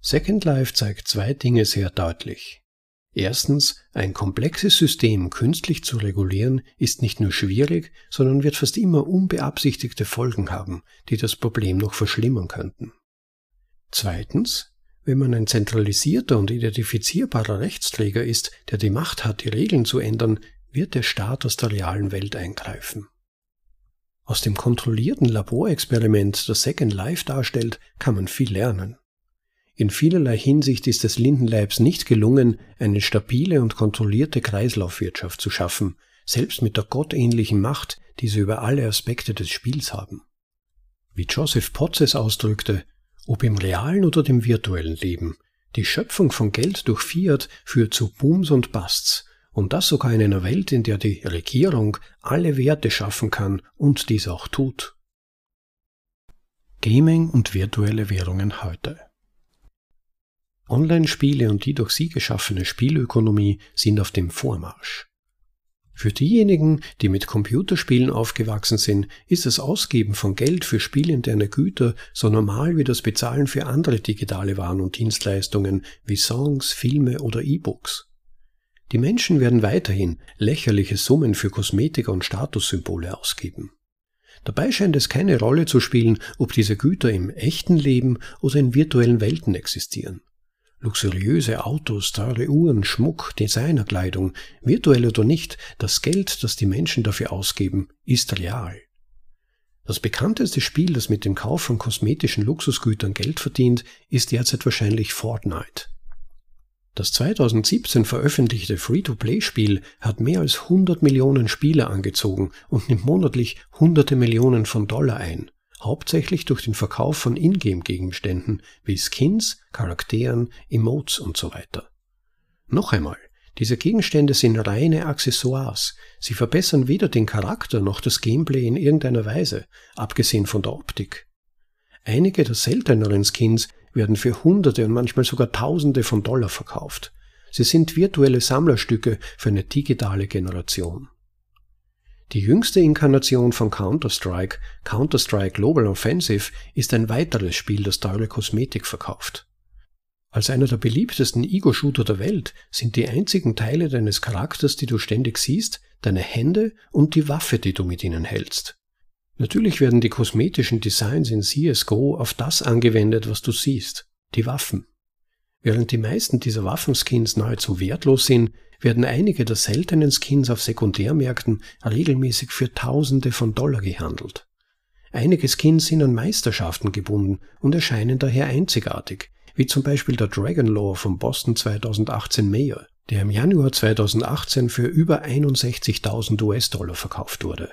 Second Life zeigt zwei Dinge sehr deutlich. Erstens, ein komplexes System künstlich zu regulieren ist nicht nur schwierig, sondern wird fast immer unbeabsichtigte Folgen haben, die das Problem noch verschlimmern könnten. Zweitens, wenn man ein zentralisierter und identifizierbarer Rechtsträger ist, der die Macht hat, die Regeln zu ändern, wird der Staat aus der realen Welt eingreifen. Aus dem kontrollierten Laborexperiment, das Second Life darstellt, kann man viel lernen. In vielerlei Hinsicht ist es Lindenleibs nicht gelungen, eine stabile und kontrollierte Kreislaufwirtschaft zu schaffen, selbst mit der gottähnlichen Macht, die sie über alle Aspekte des Spiels haben. Wie Joseph Potts es ausdrückte, ob im realen oder dem virtuellen Leben. Die Schöpfung von Geld durch Fiat führt zu Booms und Busts, und das sogar in einer Welt, in der die Regierung alle Werte schaffen kann und dies auch tut. Gaming und virtuelle Währungen heute. Online-Spiele und die durch sie geschaffene Spielökonomie sind auf dem Vormarsch. Für diejenigen, die mit Computerspielen aufgewachsen sind, ist das Ausgeben von Geld für spielinterne Güter so normal wie das Bezahlen für andere digitale Waren und Dienstleistungen wie Songs, Filme oder E-Books. Die Menschen werden weiterhin lächerliche Summen für Kosmetika und Statussymbole ausgeben. Dabei scheint es keine Rolle zu spielen, ob diese Güter im echten Leben oder in virtuellen Welten existieren. Luxuriöse Autos, teure Uhren, Schmuck, Designerkleidung, virtuell oder nicht, das Geld, das die Menschen dafür ausgeben, ist real. Das bekannteste Spiel, das mit dem Kauf von kosmetischen Luxusgütern Geld verdient, ist derzeit wahrscheinlich Fortnite. Das 2017 veröffentlichte Free-to-Play-Spiel hat mehr als 100 Millionen Spieler angezogen und nimmt monatlich hunderte Millionen von Dollar ein hauptsächlich durch den Verkauf von Ingame-Gegenständen wie Skins, Charakteren, Emotes und so weiter. Noch einmal, diese Gegenstände sind reine Accessoires. Sie verbessern weder den Charakter noch das Gameplay in irgendeiner Weise, abgesehen von der Optik. Einige der selteneren Skins werden für Hunderte und manchmal sogar Tausende von Dollar verkauft. Sie sind virtuelle Sammlerstücke für eine digitale Generation. Die jüngste Inkarnation von Counter-Strike, Counter-Strike Global Offensive, ist ein weiteres Spiel, das teure Kosmetik verkauft. Als einer der beliebtesten Ego-Shooter der Welt sind die einzigen Teile deines Charakters, die du ständig siehst, deine Hände und die Waffe, die du mit ihnen hältst. Natürlich werden die kosmetischen Designs in CSGO auf das angewendet, was du siehst, die Waffen. Während die meisten dieser Waffenskins nahezu wertlos sind, werden einige der seltenen Skins auf Sekundärmärkten regelmäßig für Tausende von Dollar gehandelt. Einige Skins sind an Meisterschaften gebunden und erscheinen daher einzigartig, wie zum Beispiel der Dragon Lore vom Boston 2018 Mayor, der im Januar 2018 für über 61.000 US-Dollar verkauft wurde.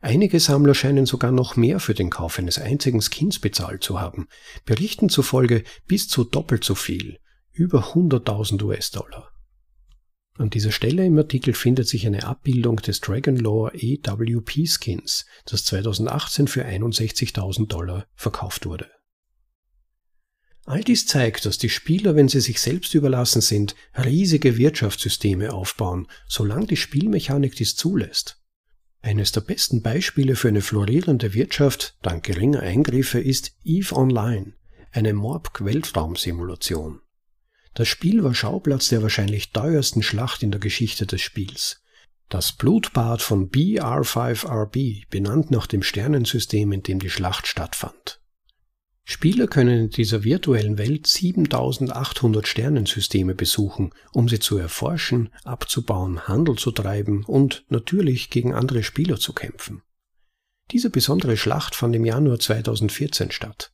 Einige Sammler scheinen sogar noch mehr für den Kauf eines einzigen Skins bezahlt zu haben, Berichten zufolge bis zu doppelt so viel, über 100.000 US-Dollar. An dieser Stelle im Artikel findet sich eine Abbildung des Dragonlore EWP Skins, das 2018 für 61.000 Dollar verkauft wurde. All dies zeigt, dass die Spieler, wenn sie sich selbst überlassen sind, riesige Wirtschaftssysteme aufbauen, solange die Spielmechanik dies zulässt. Eines der besten Beispiele für eine florierende Wirtschaft dank geringer Eingriffe ist EVE Online, eine Morpg-Weltraumsimulation. Das Spiel war Schauplatz der wahrscheinlich teuersten Schlacht in der Geschichte des Spiels. Das Blutbad von BR5RB, benannt nach dem Sternensystem, in dem die Schlacht stattfand. Spieler können in dieser virtuellen Welt 7800 Sternensysteme besuchen, um sie zu erforschen, abzubauen, Handel zu treiben und natürlich gegen andere Spieler zu kämpfen. Diese besondere Schlacht fand im Januar 2014 statt.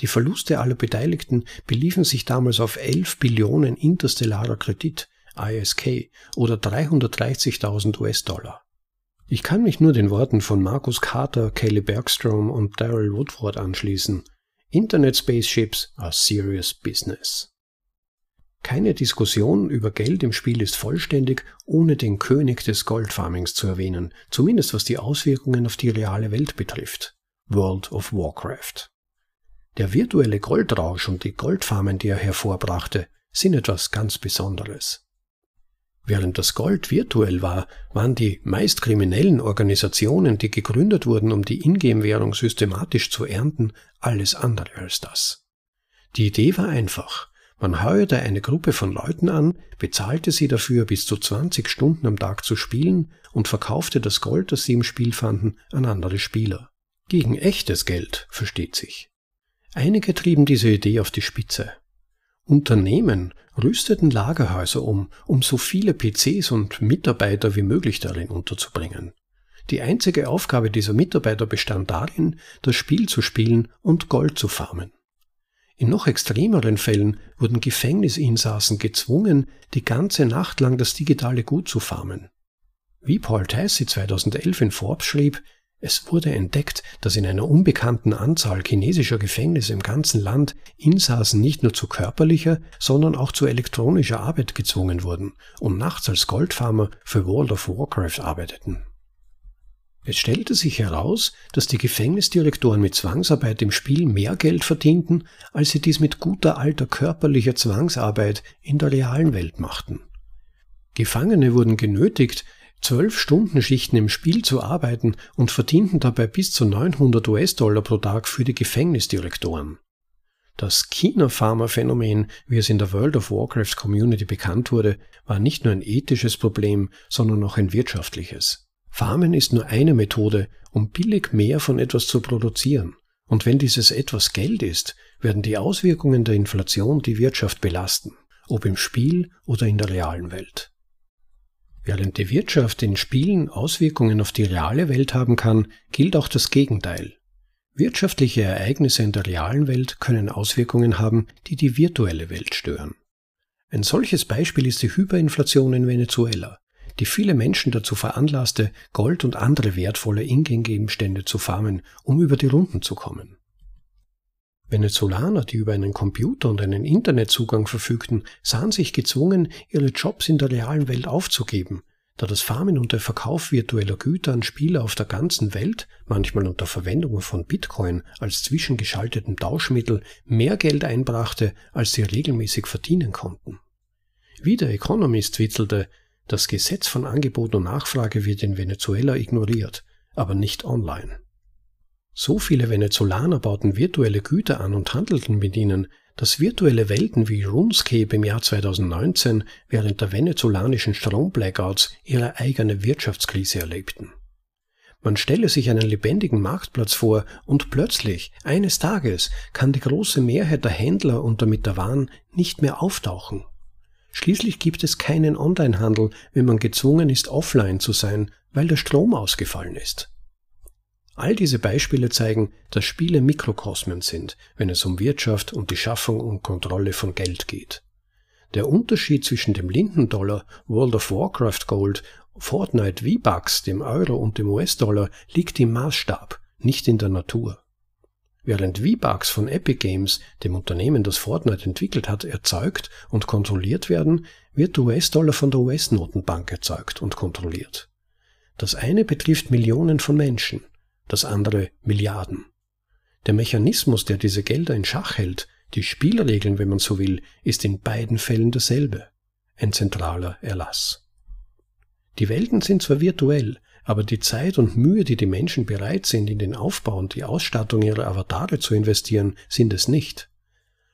Die Verluste aller Beteiligten beliefen sich damals auf 11 Billionen interstellarer Kredit, ISK, oder 330.000 US-Dollar. Ich kann mich nur den Worten von Markus Carter, Kelly Bergstrom und Daryl Woodward anschließen – Internet Spaceships are serious business. Keine Diskussion über Geld im Spiel ist vollständig, ohne den König des Goldfarmings zu erwähnen, zumindest was die Auswirkungen auf die reale Welt betrifft. World of Warcraft. Der virtuelle Goldrausch und die Goldfarmen, die er hervorbrachte, sind etwas ganz Besonderes. Während das Gold virtuell war, waren die meist kriminellen Organisationen, die gegründet wurden, um die Ingame-Währung systematisch zu ernten, alles andere als das. Die Idee war einfach. Man heuerte eine Gruppe von Leuten an, bezahlte sie dafür, bis zu 20 Stunden am Tag zu spielen und verkaufte das Gold, das sie im Spiel fanden, an andere Spieler. Gegen echtes Geld, versteht sich. Einige trieben diese Idee auf die Spitze. Unternehmen rüsteten Lagerhäuser um, um so viele PCs und Mitarbeiter wie möglich darin unterzubringen. Die einzige Aufgabe dieser Mitarbeiter bestand darin, das Spiel zu spielen und Gold zu farmen. In noch extremeren Fällen wurden Gefängnisinsassen gezwungen, die ganze Nacht lang das digitale Gut zu farmen. Wie Paul Tassi 2011 in Forbes schrieb, es wurde entdeckt, dass in einer unbekannten Anzahl chinesischer Gefängnisse im ganzen Land Insassen nicht nur zu körperlicher, sondern auch zu elektronischer Arbeit gezwungen wurden und nachts als Goldfarmer für World of Warcraft arbeiteten. Es stellte sich heraus, dass die Gefängnisdirektoren mit Zwangsarbeit im Spiel mehr Geld verdienten, als sie dies mit guter alter körperlicher Zwangsarbeit in der realen Welt machten. Gefangene wurden genötigt, zwölf Stunden Schichten im Spiel zu arbeiten und verdienten dabei bis zu 900 US-Dollar pro Tag für die Gefängnisdirektoren. Das China-Pharma-Phänomen, wie es in der World of Warcraft Community bekannt wurde, war nicht nur ein ethisches Problem, sondern auch ein wirtschaftliches. Farmen ist nur eine Methode, um billig mehr von etwas zu produzieren. Und wenn dieses etwas Geld ist, werden die Auswirkungen der Inflation die Wirtschaft belasten, ob im Spiel oder in der realen Welt. Während die Wirtschaft in Spielen Auswirkungen auf die reale Welt haben kann, gilt auch das Gegenteil. Wirtschaftliche Ereignisse in der realen Welt können Auswirkungen haben, die die virtuelle Welt stören. Ein solches Beispiel ist die Hyperinflation in Venezuela, die viele Menschen dazu veranlasste, Gold und andere wertvolle Ingame-Gegenstände zu farmen, um über die Runden zu kommen. Venezolaner, die über einen Computer und einen Internetzugang verfügten, sahen sich gezwungen, ihre Jobs in der realen Welt aufzugeben, da das Farmen und der Verkauf virtueller Güter an Spieler auf der ganzen Welt, manchmal unter Verwendung von Bitcoin als zwischengeschaltetem Tauschmittel, mehr Geld einbrachte, als sie regelmäßig verdienen konnten. Wie der Economist witzelte, das Gesetz von Angebot und Nachfrage wird in Venezuela ignoriert, aber nicht online. So viele Venezolaner bauten virtuelle Güter an und handelten mit ihnen, dass virtuelle Welten wie RuneScape im Jahr 2019 während der venezolanischen Stromblackouts ihre eigene Wirtschaftskrise erlebten. Man stelle sich einen lebendigen Marktplatz vor und plötzlich, eines Tages, kann die große Mehrheit der Händler und damit der Waren nicht mehr auftauchen. Schließlich gibt es keinen Onlinehandel, wenn man gezwungen ist, offline zu sein, weil der Strom ausgefallen ist. All diese Beispiele zeigen, dass Spiele Mikrokosmen sind, wenn es um Wirtschaft und die Schaffung und Kontrolle von Geld geht. Der Unterschied zwischen dem Lindendollar, World of Warcraft Gold, Fortnite V-Bucks, dem Euro und dem US-Dollar liegt im Maßstab, nicht in der Natur. Während V-Bucks von Epic Games, dem Unternehmen, das Fortnite entwickelt hat, erzeugt und kontrolliert werden, wird US-Dollar von der US-Notenbank erzeugt und kontrolliert. Das eine betrifft Millionen von Menschen, das andere Milliarden. Der Mechanismus, der diese Gelder in Schach hält, die Spielregeln, wenn man so will, ist in beiden Fällen dasselbe. Ein zentraler Erlass. Die Welten sind zwar virtuell, aber die Zeit und Mühe, die die Menschen bereit sind, in den Aufbau und die Ausstattung ihrer Avatare zu investieren, sind es nicht.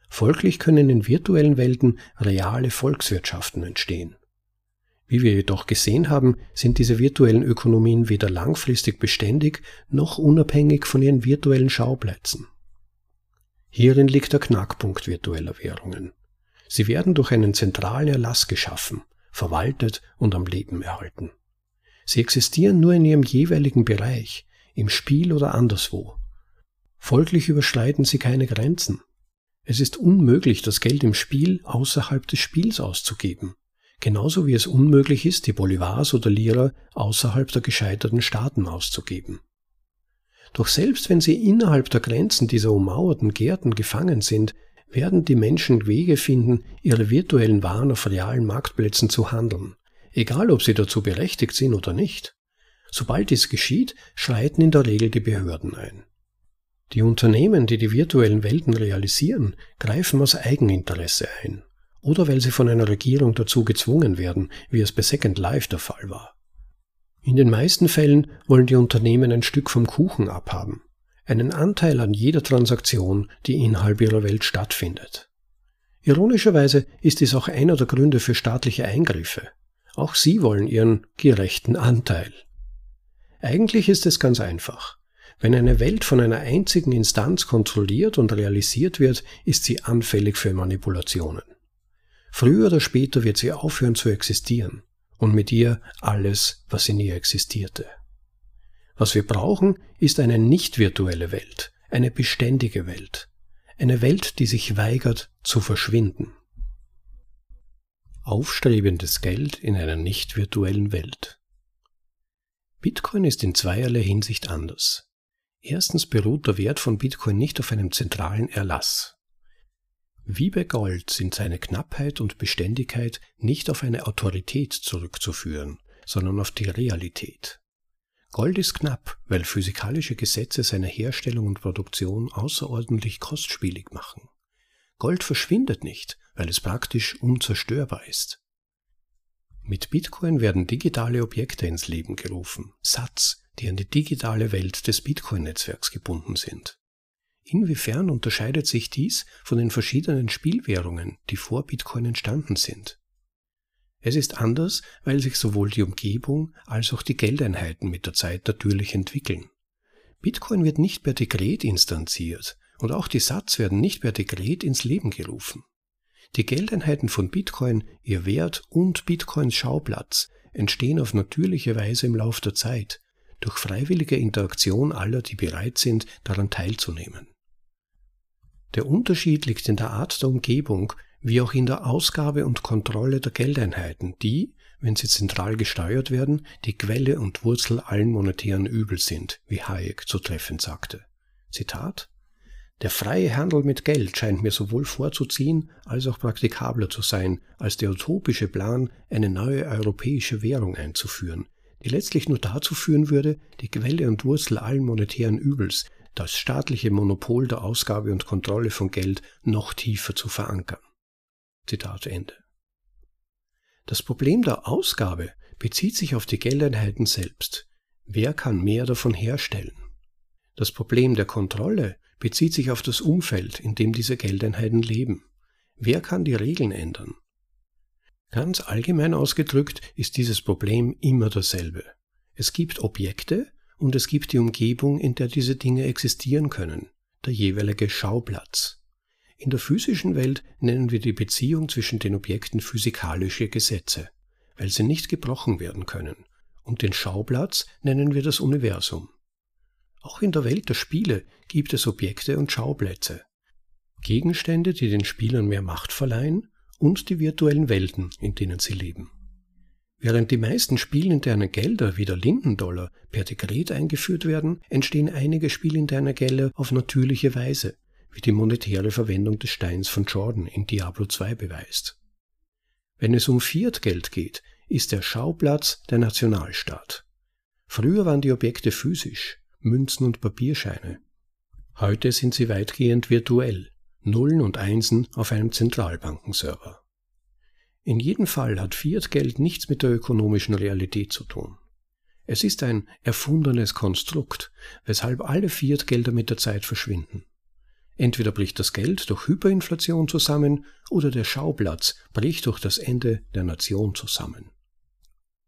Folglich können in virtuellen Welten reale Volkswirtschaften entstehen. Wie wir jedoch gesehen haben, sind diese virtuellen Ökonomien weder langfristig beständig noch unabhängig von ihren virtuellen Schauplätzen. Hierin liegt der Knackpunkt virtueller Währungen. Sie werden durch einen zentralen Erlass geschaffen, verwaltet und am Leben erhalten. Sie existieren nur in ihrem jeweiligen Bereich, im Spiel oder anderswo. Folglich überschreiten sie keine Grenzen. Es ist unmöglich, das Geld im Spiel außerhalb des Spiels auszugeben. Genauso wie es unmöglich ist, die Bolivars oder Lira außerhalb der gescheiterten Staaten auszugeben. Doch selbst wenn sie innerhalb der Grenzen dieser ummauerten Gärten gefangen sind, werden die Menschen Wege finden, ihre virtuellen Waren auf realen Marktplätzen zu handeln, egal ob sie dazu berechtigt sind oder nicht. Sobald dies geschieht, schreiten in der Regel die Behörden ein. Die Unternehmen, die die virtuellen Welten realisieren, greifen aus Eigeninteresse ein oder weil sie von einer Regierung dazu gezwungen werden, wie es bei Second Life der Fall war. In den meisten Fällen wollen die Unternehmen ein Stück vom Kuchen abhaben, einen Anteil an jeder Transaktion, die innerhalb ihrer Welt stattfindet. Ironischerweise ist dies auch einer der Gründe für staatliche Eingriffe. Auch sie wollen ihren gerechten Anteil. Eigentlich ist es ganz einfach. Wenn eine Welt von einer einzigen Instanz kontrolliert und realisiert wird, ist sie anfällig für Manipulationen. Früher oder später wird sie aufhören zu existieren und mit ihr alles, was in ihr existierte. Was wir brauchen, ist eine nicht virtuelle Welt, eine beständige Welt, eine Welt, die sich weigert zu verschwinden. Aufstrebendes Geld in einer nicht virtuellen Welt. Bitcoin ist in zweierlei Hinsicht anders. Erstens beruht der Wert von Bitcoin nicht auf einem zentralen Erlass. Wie bei Gold sind seine Knappheit und Beständigkeit nicht auf eine Autorität zurückzuführen, sondern auf die Realität. Gold ist knapp, weil physikalische Gesetze seine Herstellung und Produktion außerordentlich kostspielig machen. Gold verschwindet nicht, weil es praktisch unzerstörbar ist. Mit Bitcoin werden digitale Objekte ins Leben gerufen, Satz, die an die digitale Welt des Bitcoin-Netzwerks gebunden sind. Inwiefern unterscheidet sich dies von den verschiedenen Spielwährungen, die vor Bitcoin entstanden sind? Es ist anders, weil sich sowohl die Umgebung als auch die Geldeinheiten mit der Zeit natürlich entwickeln. Bitcoin wird nicht per Dekret instanziert und auch die Satz werden nicht per Dekret ins Leben gerufen. Die Geldeinheiten von Bitcoin, ihr Wert und Bitcoins Schauplatz entstehen auf natürliche Weise im Lauf der Zeit, durch freiwillige Interaktion aller, die bereit sind, daran teilzunehmen. Der Unterschied liegt in der Art der Umgebung wie auch in der Ausgabe und Kontrolle der Geldeinheiten, die, wenn sie zentral gesteuert werden, die Quelle und Wurzel allen monetären Übels sind, wie Hayek zu treffend sagte. Zitat Der freie Handel mit Geld scheint mir sowohl vorzuziehen als auch praktikabler zu sein, als der utopische Plan, eine neue europäische Währung einzuführen, die letztlich nur dazu führen würde, die Quelle und Wurzel allen monetären Übels, das staatliche Monopol der Ausgabe und Kontrolle von Geld noch tiefer zu verankern. Zitat Ende. Das Problem der Ausgabe bezieht sich auf die Geldeinheiten selbst. Wer kann mehr davon herstellen? Das Problem der Kontrolle bezieht sich auf das Umfeld, in dem diese Geldeinheiten leben. Wer kann die Regeln ändern? Ganz allgemein ausgedrückt ist dieses Problem immer dasselbe. Es gibt Objekte, und es gibt die Umgebung, in der diese Dinge existieren können, der jeweilige Schauplatz. In der physischen Welt nennen wir die Beziehung zwischen den Objekten physikalische Gesetze, weil sie nicht gebrochen werden können, und den Schauplatz nennen wir das Universum. Auch in der Welt der Spiele gibt es Objekte und Schauplätze, Gegenstände, die den Spielern mehr Macht verleihen, und die virtuellen Welten, in denen sie leben. Während die meisten spielinterne Gelder wie der Lindendollar per Dekret eingeführt werden, entstehen einige spielinterne Gelder auf natürliche Weise, wie die monetäre Verwendung des Steins von Jordan in Diablo 2 beweist. Wenn es um Fiat-Geld geht, ist der Schauplatz der Nationalstaat. Früher waren die Objekte physisch, Münzen und Papierscheine. Heute sind sie weitgehend virtuell, Nullen und Einsen auf einem Zentralbankenserver. In jedem Fall hat Fiat-Geld nichts mit der ökonomischen Realität zu tun. Es ist ein erfundenes Konstrukt, weshalb alle Fiat-Gelder mit der Zeit verschwinden. Entweder bricht das Geld durch Hyperinflation zusammen oder der Schauplatz bricht durch das Ende der Nation zusammen.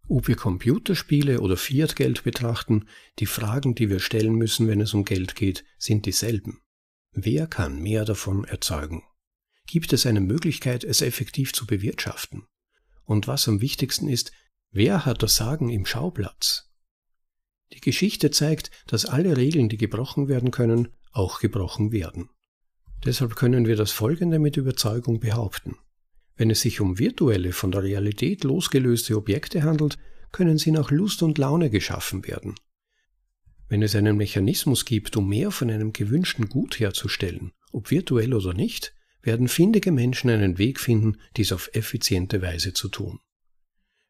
Ob wir Computerspiele oder Fiat-Geld betrachten, die Fragen, die wir stellen müssen, wenn es um Geld geht, sind dieselben. Wer kann mehr davon erzeugen? Gibt es eine Möglichkeit, es effektiv zu bewirtschaften? Und was am wichtigsten ist, wer hat das Sagen im Schauplatz? Die Geschichte zeigt, dass alle Regeln, die gebrochen werden können, auch gebrochen werden. Deshalb können wir das Folgende mit Überzeugung behaupten. Wenn es sich um virtuelle, von der Realität losgelöste Objekte handelt, können sie nach Lust und Laune geschaffen werden. Wenn es einen Mechanismus gibt, um mehr von einem gewünschten Gut herzustellen, ob virtuell oder nicht, werden findige Menschen einen Weg finden, dies auf effiziente Weise zu tun.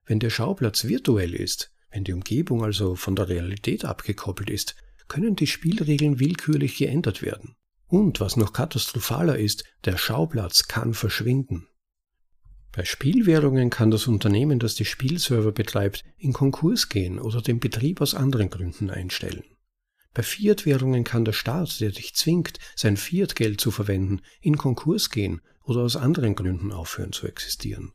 Wenn der Schauplatz virtuell ist, wenn die Umgebung also von der Realität abgekoppelt ist, können die Spielregeln willkürlich geändert werden. Und was noch katastrophaler ist, der Schauplatz kann verschwinden. Bei Spielwährungen kann das Unternehmen, das die Spielserver betreibt, in Konkurs gehen oder den Betrieb aus anderen Gründen einstellen. Bei Fiat-Währungen kann der Staat, der dich zwingt, sein Fiat-Geld zu verwenden, in Konkurs gehen oder aus anderen Gründen aufhören zu existieren.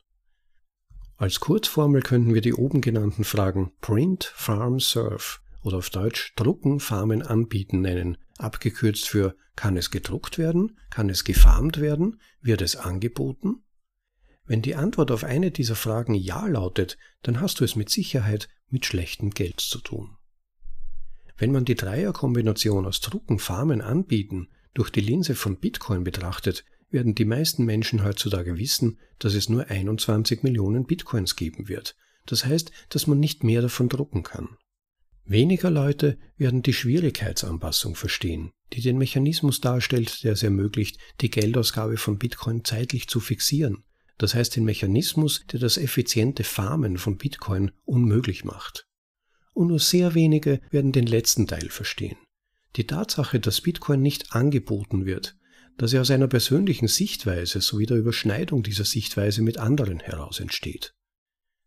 Als Kurzformel könnten wir die oben genannten Fragen Print, Farm, Serve oder auf Deutsch Drucken, Farmen, Anbieten nennen, abgekürzt für kann es gedruckt werden, kann es gefarmt werden, wird es angeboten, wenn die Antwort auf eine dieser Fragen Ja lautet, dann hast du es mit Sicherheit mit schlechtem Geld zu tun. Wenn man die Dreierkombination aus Drucken, Farmen, Anbieten durch die Linse von Bitcoin betrachtet, werden die meisten Menschen heutzutage wissen, dass es nur 21 Millionen Bitcoins geben wird. Das heißt, dass man nicht mehr davon drucken kann. Weniger Leute werden die Schwierigkeitsanpassung verstehen, die den Mechanismus darstellt, der es ermöglicht, die Geldausgabe von Bitcoin zeitlich zu fixieren, das heißt den Mechanismus, der das effiziente Farmen von Bitcoin unmöglich macht. Und nur sehr wenige werden den letzten Teil verstehen. Die Tatsache, dass Bitcoin nicht angeboten wird, dass er aus einer persönlichen Sichtweise sowie der Überschneidung dieser Sichtweise mit anderen heraus entsteht.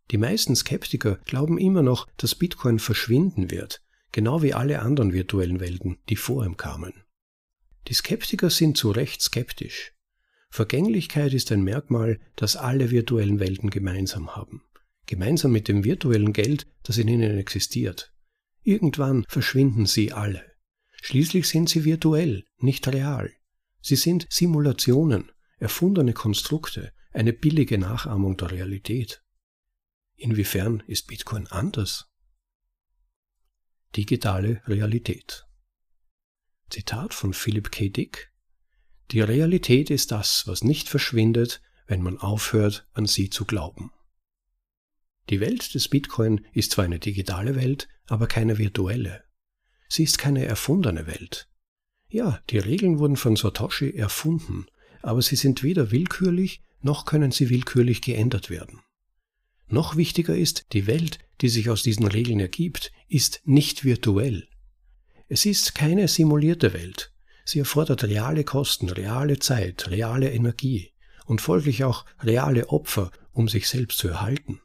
Die meisten Skeptiker glauben immer noch, dass Bitcoin verschwinden wird, genau wie alle anderen virtuellen Welten, die vor ihm kamen. Die Skeptiker sind zu Recht skeptisch. Vergänglichkeit ist ein Merkmal, das alle virtuellen Welten gemeinsam haben. Gemeinsam mit dem virtuellen Geld, das in ihnen existiert. Irgendwann verschwinden sie alle. Schließlich sind sie virtuell, nicht real. Sie sind Simulationen, erfundene Konstrukte, eine billige Nachahmung der Realität. Inwiefern ist Bitcoin anders? Digitale Realität. Zitat von Philip K. Dick die Realität ist das, was nicht verschwindet, wenn man aufhört, an sie zu glauben. Die Welt des Bitcoin ist zwar eine digitale Welt, aber keine virtuelle. Sie ist keine erfundene Welt. Ja, die Regeln wurden von Satoshi erfunden, aber sie sind weder willkürlich, noch können sie willkürlich geändert werden. Noch wichtiger ist, die Welt, die sich aus diesen Regeln ergibt, ist nicht virtuell. Es ist keine simulierte Welt, Sie erfordert reale Kosten, reale Zeit, reale Energie und folglich auch reale Opfer, um sich selbst zu erhalten.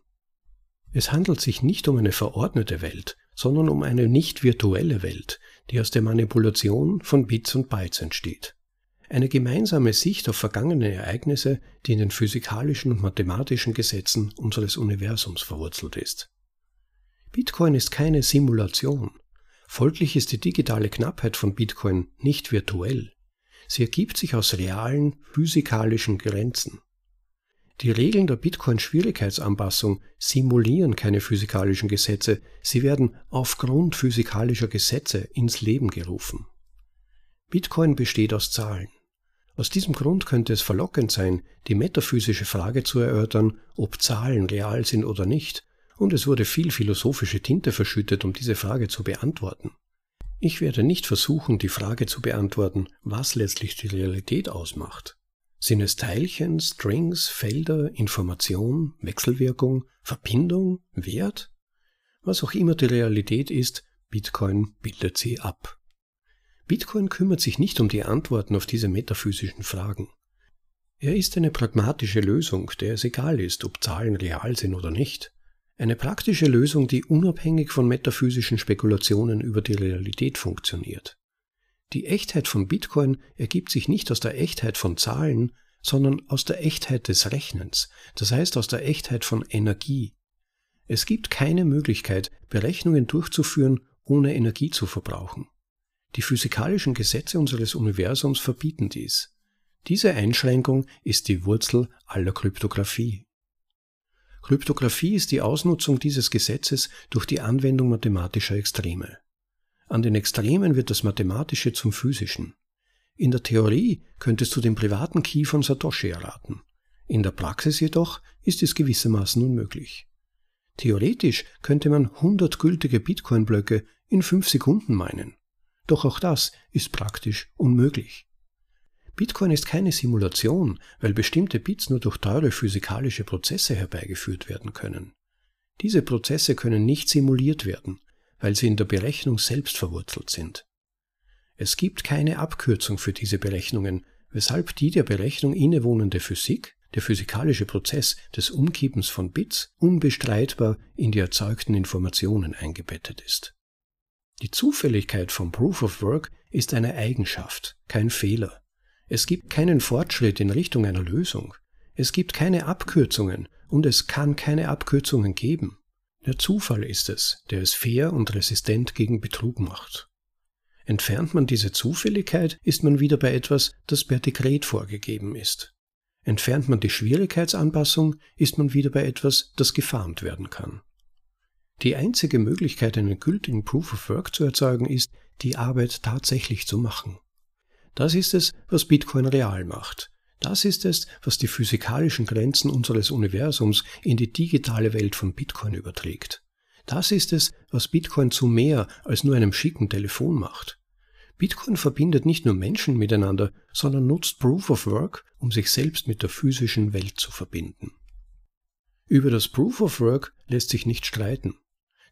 Es handelt sich nicht um eine verordnete Welt, sondern um eine nicht virtuelle Welt, die aus der Manipulation von Bits und Bytes entsteht. Eine gemeinsame Sicht auf vergangene Ereignisse, die in den physikalischen und mathematischen Gesetzen unseres Universums verwurzelt ist. Bitcoin ist keine Simulation, Folglich ist die digitale Knappheit von Bitcoin nicht virtuell. Sie ergibt sich aus realen physikalischen Grenzen. Die Regeln der Bitcoin-Schwierigkeitsanpassung simulieren keine physikalischen Gesetze, sie werden aufgrund physikalischer Gesetze ins Leben gerufen. Bitcoin besteht aus Zahlen. Aus diesem Grund könnte es verlockend sein, die metaphysische Frage zu erörtern, ob Zahlen real sind oder nicht, und es wurde viel philosophische Tinte verschüttet, um diese Frage zu beantworten. Ich werde nicht versuchen, die Frage zu beantworten, was letztlich die Realität ausmacht. Sind es Teilchen, Strings, Felder, Information, Wechselwirkung, Verbindung, Wert? Was auch immer die Realität ist, Bitcoin bildet sie ab. Bitcoin kümmert sich nicht um die Antworten auf diese metaphysischen Fragen. Er ist eine pragmatische Lösung, der es egal ist, ob Zahlen real sind oder nicht. Eine praktische Lösung, die unabhängig von metaphysischen Spekulationen über die Realität funktioniert. Die Echtheit von Bitcoin ergibt sich nicht aus der Echtheit von Zahlen, sondern aus der Echtheit des Rechnens, das heißt aus der Echtheit von Energie. Es gibt keine Möglichkeit, Berechnungen durchzuführen, ohne Energie zu verbrauchen. Die physikalischen Gesetze unseres Universums verbieten dies. Diese Einschränkung ist die Wurzel aller Kryptographie. Kryptographie ist die Ausnutzung dieses Gesetzes durch die Anwendung mathematischer Extreme. An den Extremen wird das Mathematische zum Physischen. In der Theorie könntest du den privaten Key von Satoshi erraten. In der Praxis jedoch ist es gewissermaßen unmöglich. Theoretisch könnte man 100 gültige Bitcoin-Blöcke in 5 Sekunden meinen. Doch auch das ist praktisch unmöglich. Bitcoin ist keine Simulation, weil bestimmte Bits nur durch teure physikalische Prozesse herbeigeführt werden können. Diese Prozesse können nicht simuliert werden, weil sie in der Berechnung selbst verwurzelt sind. Es gibt keine Abkürzung für diese Berechnungen, weshalb die der Berechnung innewohnende Physik, der physikalische Prozess des Umkippens von Bits, unbestreitbar in die erzeugten Informationen eingebettet ist. Die Zufälligkeit vom Proof of Work ist eine Eigenschaft, kein Fehler. Es gibt keinen Fortschritt in Richtung einer Lösung. Es gibt keine Abkürzungen und es kann keine Abkürzungen geben. Der Zufall ist es, der es fair und resistent gegen Betrug macht. Entfernt man diese Zufälligkeit, ist man wieder bei etwas, das per Dekret vorgegeben ist. Entfernt man die Schwierigkeitsanpassung, ist man wieder bei etwas, das gefarmt werden kann. Die einzige Möglichkeit, einen gültigen Proof of Work zu erzeugen, ist, die Arbeit tatsächlich zu machen. Das ist es, was Bitcoin real macht. Das ist es, was die physikalischen Grenzen unseres Universums in die digitale Welt von Bitcoin überträgt. Das ist es, was Bitcoin zu mehr als nur einem schicken Telefon macht. Bitcoin verbindet nicht nur Menschen miteinander, sondern nutzt Proof of Work, um sich selbst mit der physischen Welt zu verbinden. Über das Proof of Work lässt sich nicht streiten.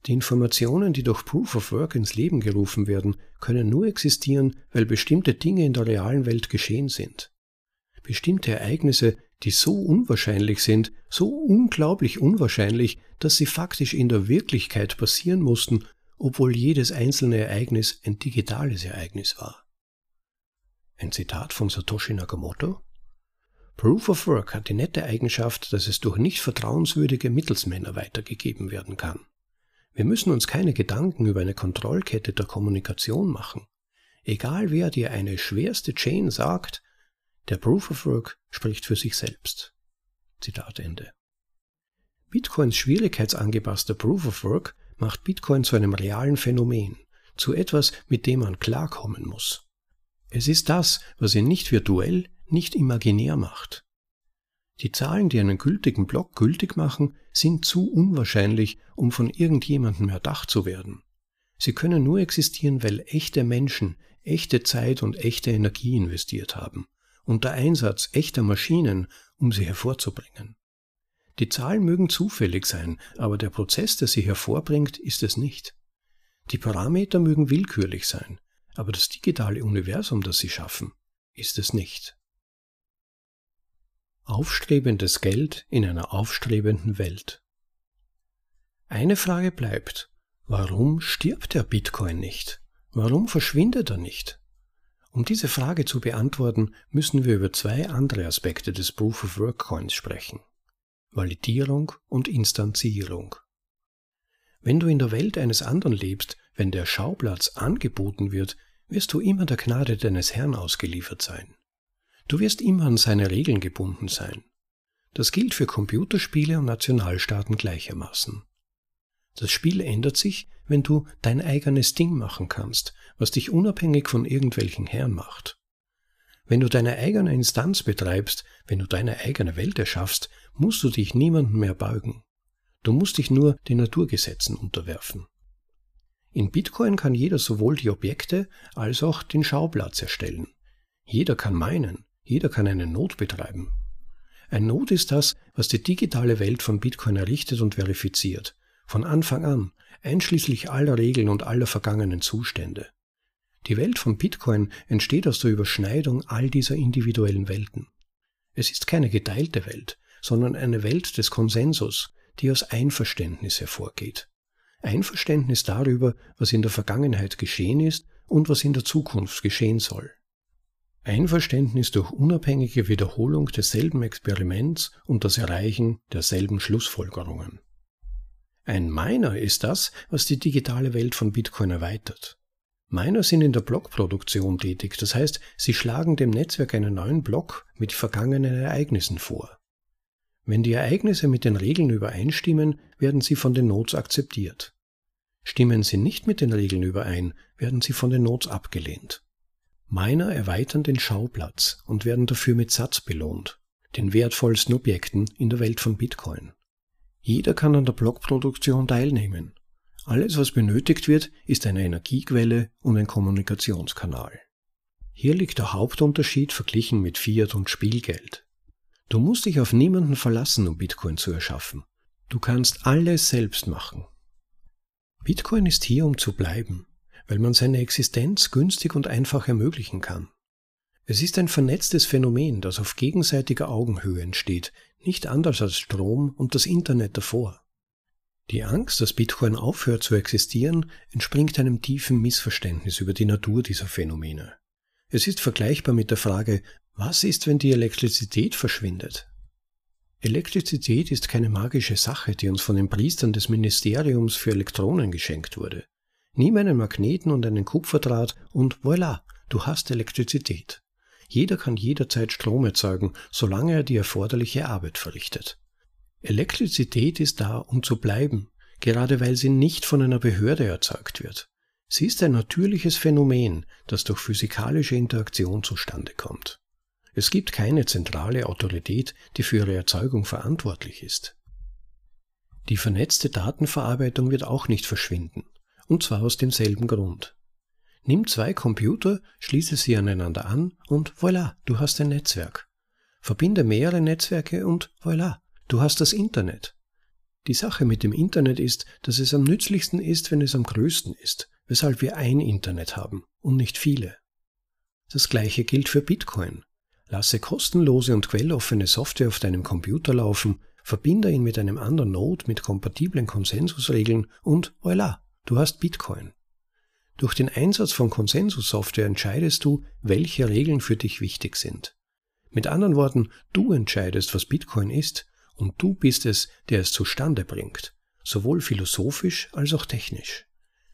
Die Informationen, die durch Proof of Work ins Leben gerufen werden, können nur existieren, weil bestimmte Dinge in der realen Welt geschehen sind. Bestimmte Ereignisse, die so unwahrscheinlich sind, so unglaublich unwahrscheinlich, dass sie faktisch in der Wirklichkeit passieren mussten, obwohl jedes einzelne Ereignis ein digitales Ereignis war. Ein Zitat von Satoshi Nakamoto Proof of Work hat die nette Eigenschaft, dass es durch nicht vertrauenswürdige Mittelsmänner weitergegeben werden kann. Wir müssen uns keine Gedanken über eine Kontrollkette der Kommunikation machen. Egal wer dir eine schwerste Chain sagt, der Proof of Work spricht für sich selbst. Zitat Ende. Bitcoins schwierigkeitsangepasster Proof of Work macht Bitcoin zu einem realen Phänomen, zu etwas, mit dem man klarkommen muss. Es ist das, was ihn nicht virtuell, nicht imaginär macht. Die Zahlen, die einen gültigen Block gültig machen, sind zu unwahrscheinlich, um von irgendjemandem erdacht zu werden. Sie können nur existieren, weil echte Menschen echte Zeit und echte Energie investiert haben und der Einsatz echter Maschinen, um sie hervorzubringen. Die Zahlen mögen zufällig sein, aber der Prozess, der sie hervorbringt, ist es nicht. Die Parameter mögen willkürlich sein, aber das digitale Universum, das sie schaffen, ist es nicht. Aufstrebendes Geld in einer aufstrebenden Welt. Eine Frage bleibt, warum stirbt der Bitcoin nicht? Warum verschwindet er nicht? Um diese Frage zu beantworten, müssen wir über zwei andere Aspekte des Proof of Work Coins sprechen. Validierung und Instanzierung. Wenn du in der Welt eines anderen lebst, wenn der Schauplatz angeboten wird, wirst du immer der Gnade deines Herrn ausgeliefert sein. Du wirst immer an seine Regeln gebunden sein. Das gilt für Computerspiele und Nationalstaaten gleichermaßen. Das Spiel ändert sich, wenn du dein eigenes Ding machen kannst, was dich unabhängig von irgendwelchen Herren macht. Wenn du deine eigene Instanz betreibst, wenn du deine eigene Welt erschaffst, musst du dich niemandem mehr beugen. Du musst dich nur den Naturgesetzen unterwerfen. In Bitcoin kann jeder sowohl die Objekte als auch den Schauplatz erstellen. Jeder kann meinen, jeder kann eine Not betreiben. Ein Not ist das, was die digitale Welt von Bitcoin errichtet und verifiziert, von Anfang an, einschließlich aller Regeln und aller vergangenen Zustände. Die Welt von Bitcoin entsteht aus der Überschneidung all dieser individuellen Welten. Es ist keine geteilte Welt, sondern eine Welt des Konsensus, die aus Einverständnis hervorgeht. Einverständnis darüber, was in der Vergangenheit geschehen ist und was in der Zukunft geschehen soll. Einverständnis durch unabhängige Wiederholung desselben Experiments und das Erreichen derselben Schlussfolgerungen. Ein Miner ist das, was die digitale Welt von Bitcoin erweitert. Miner sind in der Blockproduktion tätig, das heißt, sie schlagen dem Netzwerk einen neuen Block mit vergangenen Ereignissen vor. Wenn die Ereignisse mit den Regeln übereinstimmen, werden sie von den Nodes akzeptiert. Stimmen sie nicht mit den Regeln überein, werden sie von den Nodes abgelehnt. Miner erweitern den Schauplatz und werden dafür mit Satz belohnt, den wertvollsten Objekten in der Welt von Bitcoin. Jeder kann an der Blockproduktion teilnehmen. Alles, was benötigt wird, ist eine Energiequelle und ein Kommunikationskanal. Hier liegt der Hauptunterschied verglichen mit Fiat und Spielgeld. Du musst dich auf niemanden verlassen, um Bitcoin zu erschaffen. Du kannst alles selbst machen. Bitcoin ist hier, um zu bleiben, weil man seine Existenz günstig und einfach ermöglichen kann. Es ist ein vernetztes Phänomen, das auf gegenseitiger Augenhöhe entsteht, nicht anders als Strom und das Internet davor. Die Angst, dass Bitcoin aufhört zu existieren, entspringt einem tiefen Missverständnis über die Natur dieser Phänomene. Es ist vergleichbar mit der Frage, was ist, wenn die Elektrizität verschwindet? Elektrizität ist keine magische Sache, die uns von den Priestern des Ministeriums für Elektronen geschenkt wurde. Nimm einen Magneten und einen Kupferdraht und voilà, du hast Elektrizität. Jeder kann jederzeit Strom erzeugen, solange er die erforderliche Arbeit verrichtet. Elektrizität ist da, um zu bleiben, gerade weil sie nicht von einer Behörde erzeugt wird. Sie ist ein natürliches Phänomen, das durch physikalische Interaktion zustande kommt. Es gibt keine zentrale Autorität, die für ihre Erzeugung verantwortlich ist. Die vernetzte Datenverarbeitung wird auch nicht verschwinden, und zwar aus demselben Grund. Nimm zwei Computer, schließe sie aneinander an und voilà, du hast ein Netzwerk. Verbinde mehrere Netzwerke und voilà, du hast das Internet. Die Sache mit dem Internet ist, dass es am nützlichsten ist, wenn es am größten ist, weshalb wir ein Internet haben und nicht viele. Das gleiche gilt für Bitcoin. Lasse kostenlose und quelloffene Software auf deinem Computer laufen, verbinde ihn mit einem anderen Node mit kompatiblen Konsensusregeln und voilà, du hast Bitcoin. Durch den Einsatz von Konsensussoftware entscheidest du, welche Regeln für dich wichtig sind. Mit anderen Worten, du entscheidest, was Bitcoin ist, und du bist es, der es zustande bringt, sowohl philosophisch als auch technisch.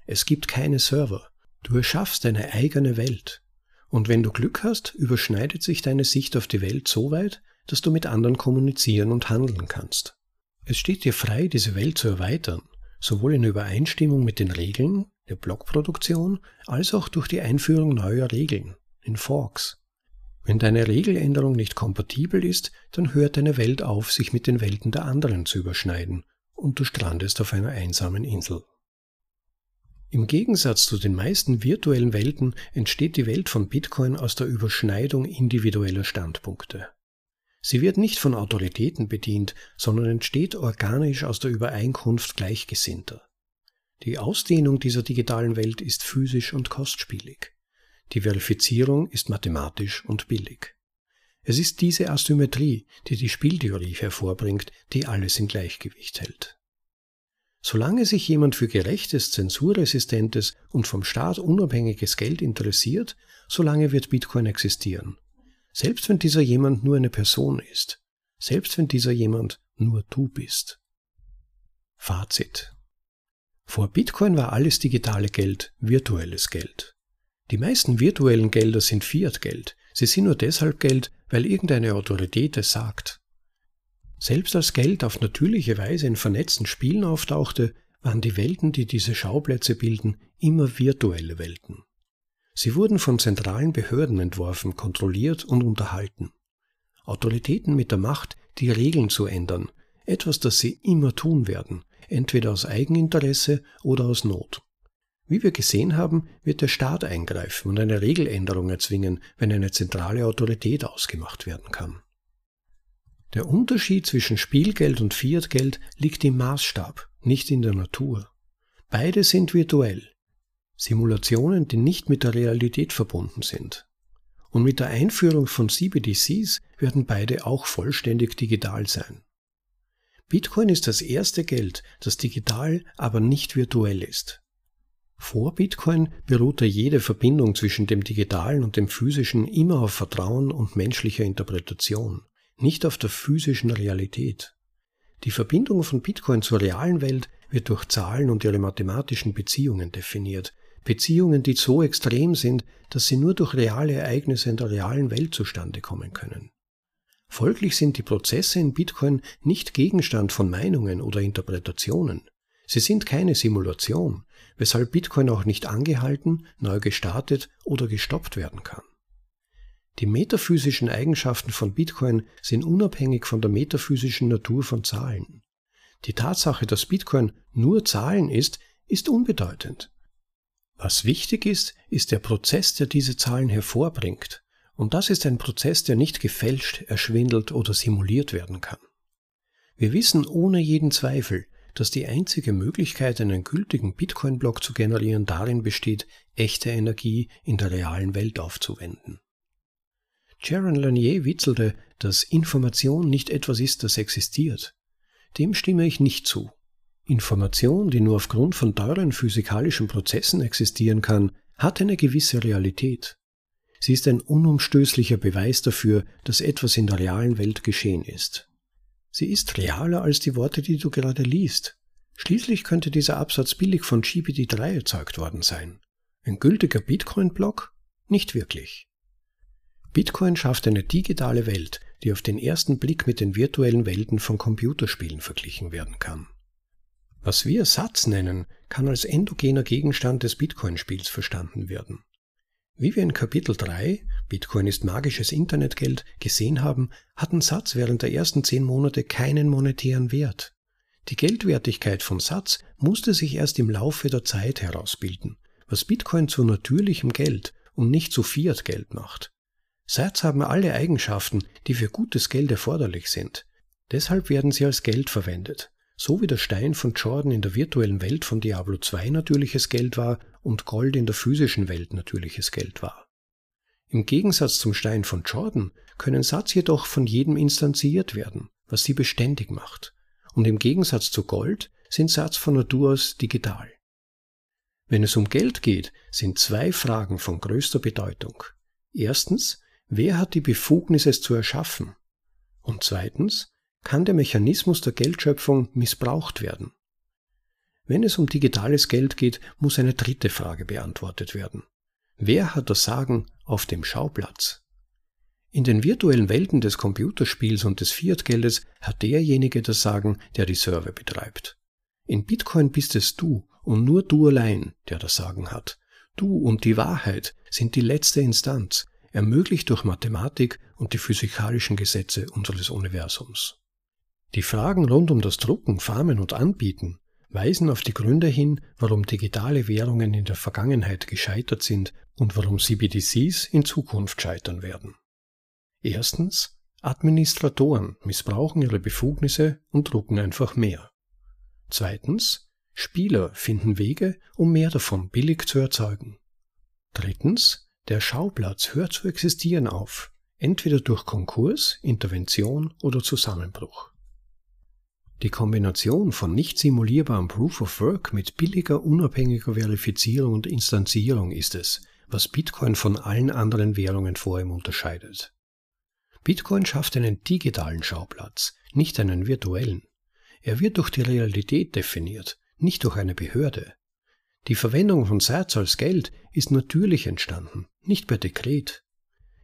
Es gibt keine Server. Du erschaffst deine eigene Welt. Und wenn du Glück hast, überschneidet sich deine Sicht auf die Welt so weit, dass du mit anderen kommunizieren und handeln kannst. Es steht dir frei, diese Welt zu erweitern, sowohl in Übereinstimmung mit den Regeln, der Blockproduktion als auch durch die Einführung neuer Regeln in Forks. Wenn deine Regeländerung nicht kompatibel ist, dann hört deine Welt auf, sich mit den Welten der anderen zu überschneiden und du strandest auf einer einsamen Insel. Im Gegensatz zu den meisten virtuellen Welten entsteht die Welt von Bitcoin aus der Überschneidung individueller Standpunkte. Sie wird nicht von Autoritäten bedient, sondern entsteht organisch aus der Übereinkunft Gleichgesinnter. Die Ausdehnung dieser digitalen Welt ist physisch und kostspielig. Die Verifizierung ist mathematisch und billig. Es ist diese Asymmetrie, die die Spieltheorie hervorbringt, die alles in Gleichgewicht hält. Solange sich jemand für gerechtes, zensurresistentes und vom Staat unabhängiges Geld interessiert, solange wird Bitcoin existieren. Selbst wenn dieser jemand nur eine Person ist. Selbst wenn dieser jemand nur du bist. Fazit. Vor Bitcoin war alles digitale Geld virtuelles Geld. Die meisten virtuellen Gelder sind Fiat-Geld. Sie sind nur deshalb Geld, weil irgendeine Autorität es sagt. Selbst als Geld auf natürliche Weise in vernetzten Spielen auftauchte, waren die Welten, die diese Schauplätze bilden, immer virtuelle Welten. Sie wurden von zentralen Behörden entworfen, kontrolliert und unterhalten. Autoritäten mit der Macht, die Regeln zu ändern, etwas, das sie immer tun werden, entweder aus Eigeninteresse oder aus Not. Wie wir gesehen haben, wird der Staat eingreifen und eine Regeländerung erzwingen, wenn eine zentrale Autorität ausgemacht werden kann. Der Unterschied zwischen Spielgeld und Fiatgeld liegt im Maßstab, nicht in der Natur. Beide sind virtuell. Simulationen, die nicht mit der Realität verbunden sind. Und mit der Einführung von CBDCs werden beide auch vollständig digital sein. Bitcoin ist das erste Geld, das digital, aber nicht virtuell ist. Vor Bitcoin beruhte jede Verbindung zwischen dem digitalen und dem physischen immer auf Vertrauen und menschlicher Interpretation, nicht auf der physischen Realität. Die Verbindung von Bitcoin zur realen Welt wird durch Zahlen und ihre mathematischen Beziehungen definiert, Beziehungen, die so extrem sind, dass sie nur durch reale Ereignisse in der realen Welt zustande kommen können. Folglich sind die Prozesse in Bitcoin nicht Gegenstand von Meinungen oder Interpretationen. Sie sind keine Simulation, weshalb Bitcoin auch nicht angehalten, neu gestartet oder gestoppt werden kann. Die metaphysischen Eigenschaften von Bitcoin sind unabhängig von der metaphysischen Natur von Zahlen. Die Tatsache, dass Bitcoin nur Zahlen ist, ist unbedeutend. Was wichtig ist, ist der Prozess, der diese Zahlen hervorbringt. Und das ist ein Prozess, der nicht gefälscht, erschwindelt oder simuliert werden kann. Wir wissen ohne jeden Zweifel, dass die einzige Möglichkeit, einen gültigen Bitcoin-Block zu generieren, darin besteht, echte Energie in der realen Welt aufzuwenden. Jaron Lanier witzelte, dass Information nicht etwas ist, das existiert. Dem stimme ich nicht zu. Information, die nur aufgrund von teuren physikalischen Prozessen existieren kann, hat eine gewisse Realität. Sie ist ein unumstößlicher Beweis dafür, dass etwas in der realen Welt geschehen ist. Sie ist realer als die Worte, die du gerade liest. Schließlich könnte dieser Absatz billig von GPT-3 erzeugt worden sein. Ein gültiger Bitcoin-Block? Nicht wirklich. Bitcoin schafft eine digitale Welt, die auf den ersten Blick mit den virtuellen Welten von Computerspielen verglichen werden kann. Was wir Satz nennen, kann als endogener Gegenstand des Bitcoin-Spiels verstanden werden. Wie wir in Kapitel 3, Bitcoin ist magisches Internetgeld, gesehen haben, hat ein Satz während der ersten zehn Monate keinen monetären Wert. Die Geldwertigkeit von Satz musste sich erst im Laufe der Zeit herausbilden, was Bitcoin zu natürlichem Geld und nicht zu Fiat-Geld macht. Sats haben alle Eigenschaften, die für gutes Geld erforderlich sind. Deshalb werden sie als Geld verwendet so wie der Stein von Jordan in der virtuellen Welt von Diablo 2 natürliches Geld war und Gold in der physischen Welt natürliches Geld war. Im Gegensatz zum Stein von Jordan können Satz jedoch von jedem instanziert werden, was sie beständig macht. Und im Gegensatz zu Gold sind Satz von Natur aus digital. Wenn es um Geld geht, sind zwei Fragen von größter Bedeutung. Erstens, wer hat die Befugnis, es zu erschaffen? Und zweitens, kann der Mechanismus der Geldschöpfung missbraucht werden. Wenn es um digitales Geld geht, muss eine dritte Frage beantwortet werden. Wer hat das Sagen auf dem Schauplatz? In den virtuellen Welten des Computerspiels und des Fiat-Geldes hat derjenige das Sagen, der die Server betreibt. In Bitcoin bist es du und nur du allein, der das Sagen hat. Du und die Wahrheit sind die letzte Instanz, ermöglicht durch Mathematik und die physikalischen Gesetze unseres Universums. Die Fragen rund um das Drucken, Farmen und Anbieten weisen auf die Gründe hin, warum digitale Währungen in der Vergangenheit gescheitert sind und warum CBDCs in Zukunft scheitern werden. Erstens, Administratoren missbrauchen ihre Befugnisse und drucken einfach mehr. Zweitens, Spieler finden Wege, um mehr davon billig zu erzeugen. Drittens, der Schauplatz hört zu existieren auf, entweder durch Konkurs, Intervention oder Zusammenbruch. Die Kombination von nicht simulierbarem Proof of Work mit billiger, unabhängiger Verifizierung und Instanzierung ist es, was Bitcoin von allen anderen Währungen vor ihm unterscheidet. Bitcoin schafft einen digitalen Schauplatz, nicht einen virtuellen. Er wird durch die Realität definiert, nicht durch eine Behörde. Die Verwendung von Sats als Geld ist natürlich entstanden, nicht per Dekret.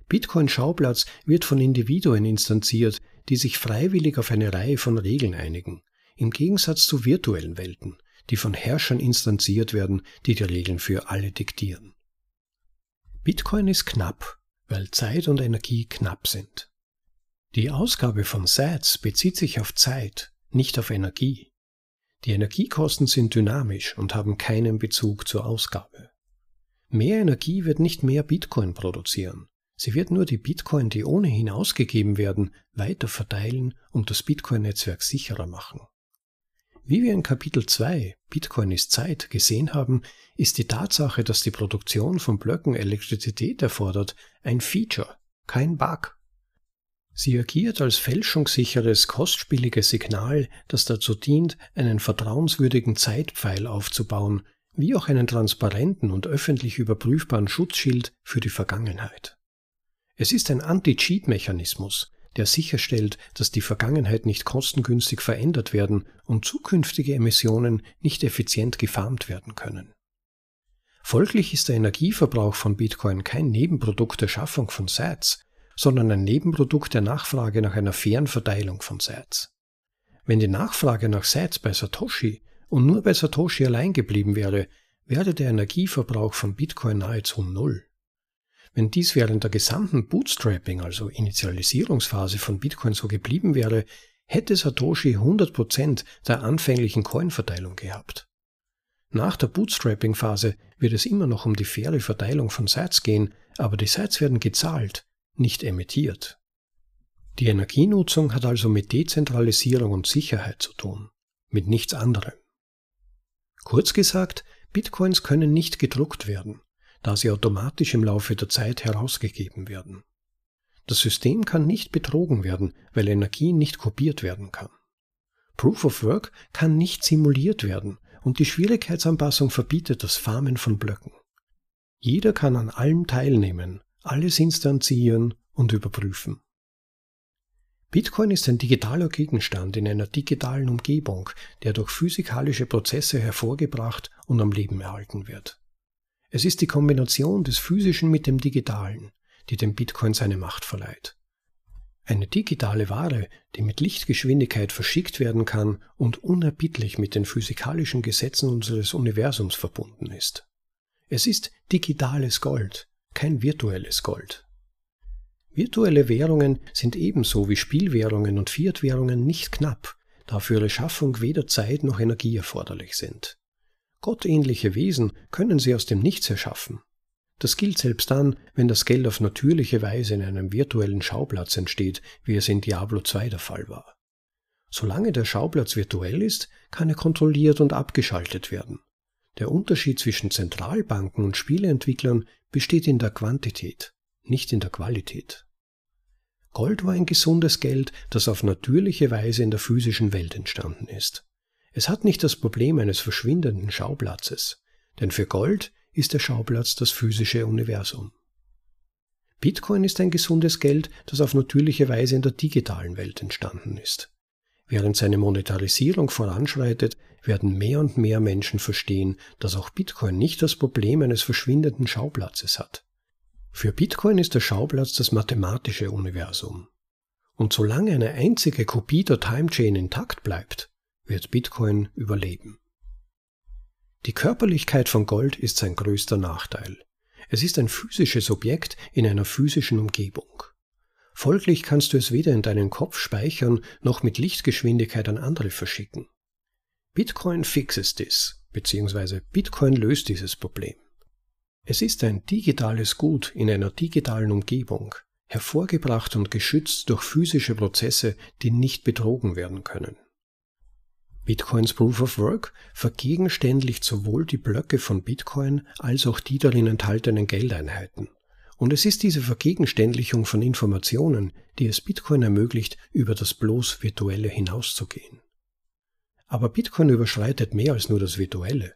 Bitcoin Schauplatz wird von Individuen instanziert, die sich freiwillig auf eine Reihe von Regeln einigen, im Gegensatz zu virtuellen Welten, die von Herrschern instanziert werden, die die Regeln für alle diktieren. Bitcoin ist knapp, weil Zeit und Energie knapp sind. Die Ausgabe von Sats bezieht sich auf Zeit, nicht auf Energie. Die Energiekosten sind dynamisch und haben keinen Bezug zur Ausgabe. Mehr Energie wird nicht mehr Bitcoin produzieren, Sie wird nur die Bitcoin, die ohnehin ausgegeben werden, weiter verteilen und das Bitcoin-Netzwerk sicherer machen. Wie wir in Kapitel 2 Bitcoin ist Zeit gesehen haben, ist die Tatsache, dass die Produktion von Blöcken Elektrizität erfordert, ein Feature, kein Bug. Sie agiert als fälschungssicheres, kostspieliges Signal, das dazu dient, einen vertrauenswürdigen Zeitpfeil aufzubauen, wie auch einen transparenten und öffentlich überprüfbaren Schutzschild für die Vergangenheit. Es ist ein Anti-Cheat-Mechanismus, der sicherstellt, dass die Vergangenheit nicht kostengünstig verändert werden und zukünftige Emissionen nicht effizient gefarmt werden können. Folglich ist der Energieverbrauch von Bitcoin kein Nebenprodukt der Schaffung von Sats, sondern ein Nebenprodukt der Nachfrage nach einer fairen Verteilung von Sats. Wenn die Nachfrage nach Sats bei Satoshi und nur bei Satoshi allein geblieben wäre, wäre der Energieverbrauch von Bitcoin nahezu null. Wenn dies während der gesamten Bootstrapping, also Initialisierungsphase von Bitcoin so geblieben wäre, hätte Satoshi 100% der anfänglichen Coinverteilung gehabt. Nach der Bootstrapping-Phase wird es immer noch um die faire Verteilung von Sats gehen, aber die Sats werden gezahlt, nicht emittiert. Die Energienutzung hat also mit Dezentralisierung und Sicherheit zu tun, mit nichts anderem. Kurz gesagt, Bitcoins können nicht gedruckt werden, da sie automatisch im Laufe der Zeit herausgegeben werden. Das System kann nicht betrogen werden, weil Energie nicht kopiert werden kann. Proof of Work kann nicht simuliert werden und die Schwierigkeitsanpassung verbietet das Farmen von Blöcken. Jeder kann an allem teilnehmen, alles instanzieren und überprüfen. Bitcoin ist ein digitaler Gegenstand in einer digitalen Umgebung, der durch physikalische Prozesse hervorgebracht und am Leben erhalten wird. Es ist die Kombination des Physischen mit dem Digitalen, die dem Bitcoin seine Macht verleiht. Eine digitale Ware, die mit Lichtgeschwindigkeit verschickt werden kann und unerbittlich mit den physikalischen Gesetzen unseres Universums verbunden ist. Es ist digitales Gold, kein virtuelles Gold. Virtuelle Währungen sind ebenso wie Spielwährungen und Fiat-Währungen nicht knapp, da für ihre Schaffung weder Zeit noch Energie erforderlich sind. Gottähnliche Wesen können sie aus dem Nichts erschaffen. Das gilt selbst dann, wenn das Geld auf natürliche Weise in einem virtuellen Schauplatz entsteht, wie es in Diablo 2 der Fall war. Solange der Schauplatz virtuell ist, kann er kontrolliert und abgeschaltet werden. Der Unterschied zwischen Zentralbanken und Spieleentwicklern besteht in der Quantität, nicht in der Qualität. Gold war ein gesundes Geld, das auf natürliche Weise in der physischen Welt entstanden ist. Es hat nicht das Problem eines verschwindenden Schauplatzes, denn für Gold ist der Schauplatz das physische Universum. Bitcoin ist ein gesundes Geld, das auf natürliche Weise in der digitalen Welt entstanden ist. Während seine Monetarisierung voranschreitet, werden mehr und mehr Menschen verstehen, dass auch Bitcoin nicht das Problem eines verschwindenden Schauplatzes hat. Für Bitcoin ist der Schauplatz das mathematische Universum. Und solange eine einzige Kopie der Timechain intakt bleibt, wird Bitcoin überleben. Die Körperlichkeit von Gold ist sein größter Nachteil. Es ist ein physisches Objekt in einer physischen Umgebung. Folglich kannst du es weder in deinen Kopf speichern noch mit Lichtgeschwindigkeit an andere verschicken. Bitcoin fixes this, beziehungsweise Bitcoin löst dieses Problem. Es ist ein digitales Gut in einer digitalen Umgebung, hervorgebracht und geschützt durch physische Prozesse, die nicht betrogen werden können. Bitcoins Proof of Work vergegenständlicht sowohl die Blöcke von Bitcoin als auch die darin enthaltenen Geldeinheiten. Und es ist diese Vergegenständlichung von Informationen, die es Bitcoin ermöglicht, über das bloß Virtuelle hinauszugehen. Aber Bitcoin überschreitet mehr als nur das Virtuelle.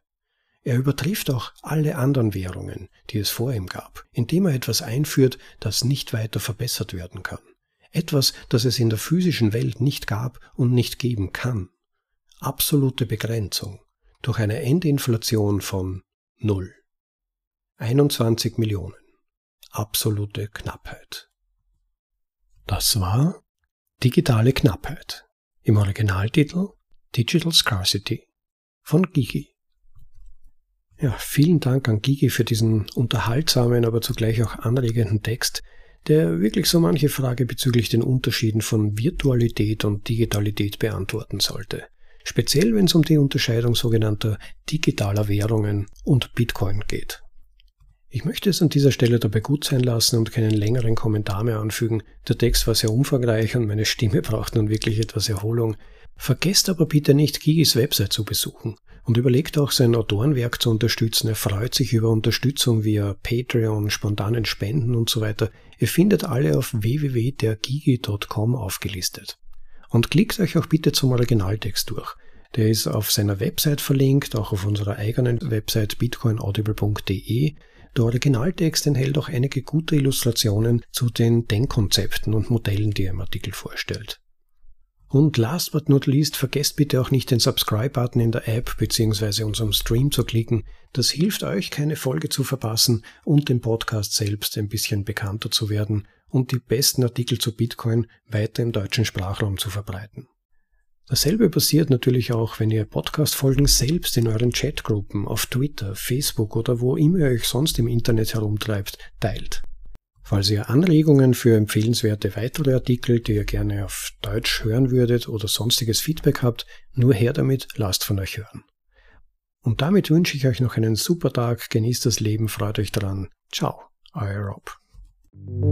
Er übertrifft auch alle anderen Währungen, die es vor ihm gab, indem er etwas einführt, das nicht weiter verbessert werden kann. Etwas, das es in der physischen Welt nicht gab und nicht geben kann. Absolute Begrenzung durch eine Endinflation von Null. 21 Millionen. Absolute Knappheit. Das war Digitale Knappheit. Im Originaltitel Digital Scarcity von Gigi. Ja, vielen Dank an Gigi für diesen unterhaltsamen, aber zugleich auch anregenden Text, der wirklich so manche Frage bezüglich den Unterschieden von Virtualität und Digitalität beantworten sollte. Speziell wenn es um die Unterscheidung sogenannter digitaler Währungen und Bitcoin geht. Ich möchte es an dieser Stelle dabei gut sein lassen und keinen längeren Kommentar mehr anfügen. Der Text war sehr umfangreich und meine Stimme braucht nun wirklich etwas Erholung. Vergesst aber bitte nicht, Gigis Website zu besuchen und überlegt auch sein Autorenwerk zu unterstützen. Er freut sich über Unterstützung via Patreon, spontanen Spenden und so weiter. Ihr findet alle auf www.dergigi.com aufgelistet. Und klickt euch auch bitte zum Originaltext durch. Der ist auf seiner Website verlinkt, auch auf unserer eigenen Website bitcoinaudible.de. Der Originaltext enthält auch einige gute Illustrationen zu den Denkkonzepten und Modellen, die er im Artikel vorstellt. Und last but not least, vergesst bitte auch nicht den Subscribe-Button in der App bzw. unserem Stream zu klicken. Das hilft euch, keine Folge zu verpassen und dem Podcast selbst ein bisschen bekannter zu werden und die besten Artikel zu Bitcoin weiter im deutschen Sprachraum zu verbreiten. Dasselbe passiert natürlich auch, wenn ihr Podcast-Folgen selbst in euren Chatgruppen auf Twitter, Facebook oder wo immer ihr euch sonst im Internet herumtreibt, teilt. Falls ihr Anregungen für empfehlenswerte weitere Artikel, die ihr gerne auf Deutsch hören würdet oder sonstiges Feedback habt, nur her damit, lasst von euch hören. Und damit wünsche ich euch noch einen super Tag, genießt das Leben, freut euch dran. Ciao, euer Rob. Thank you.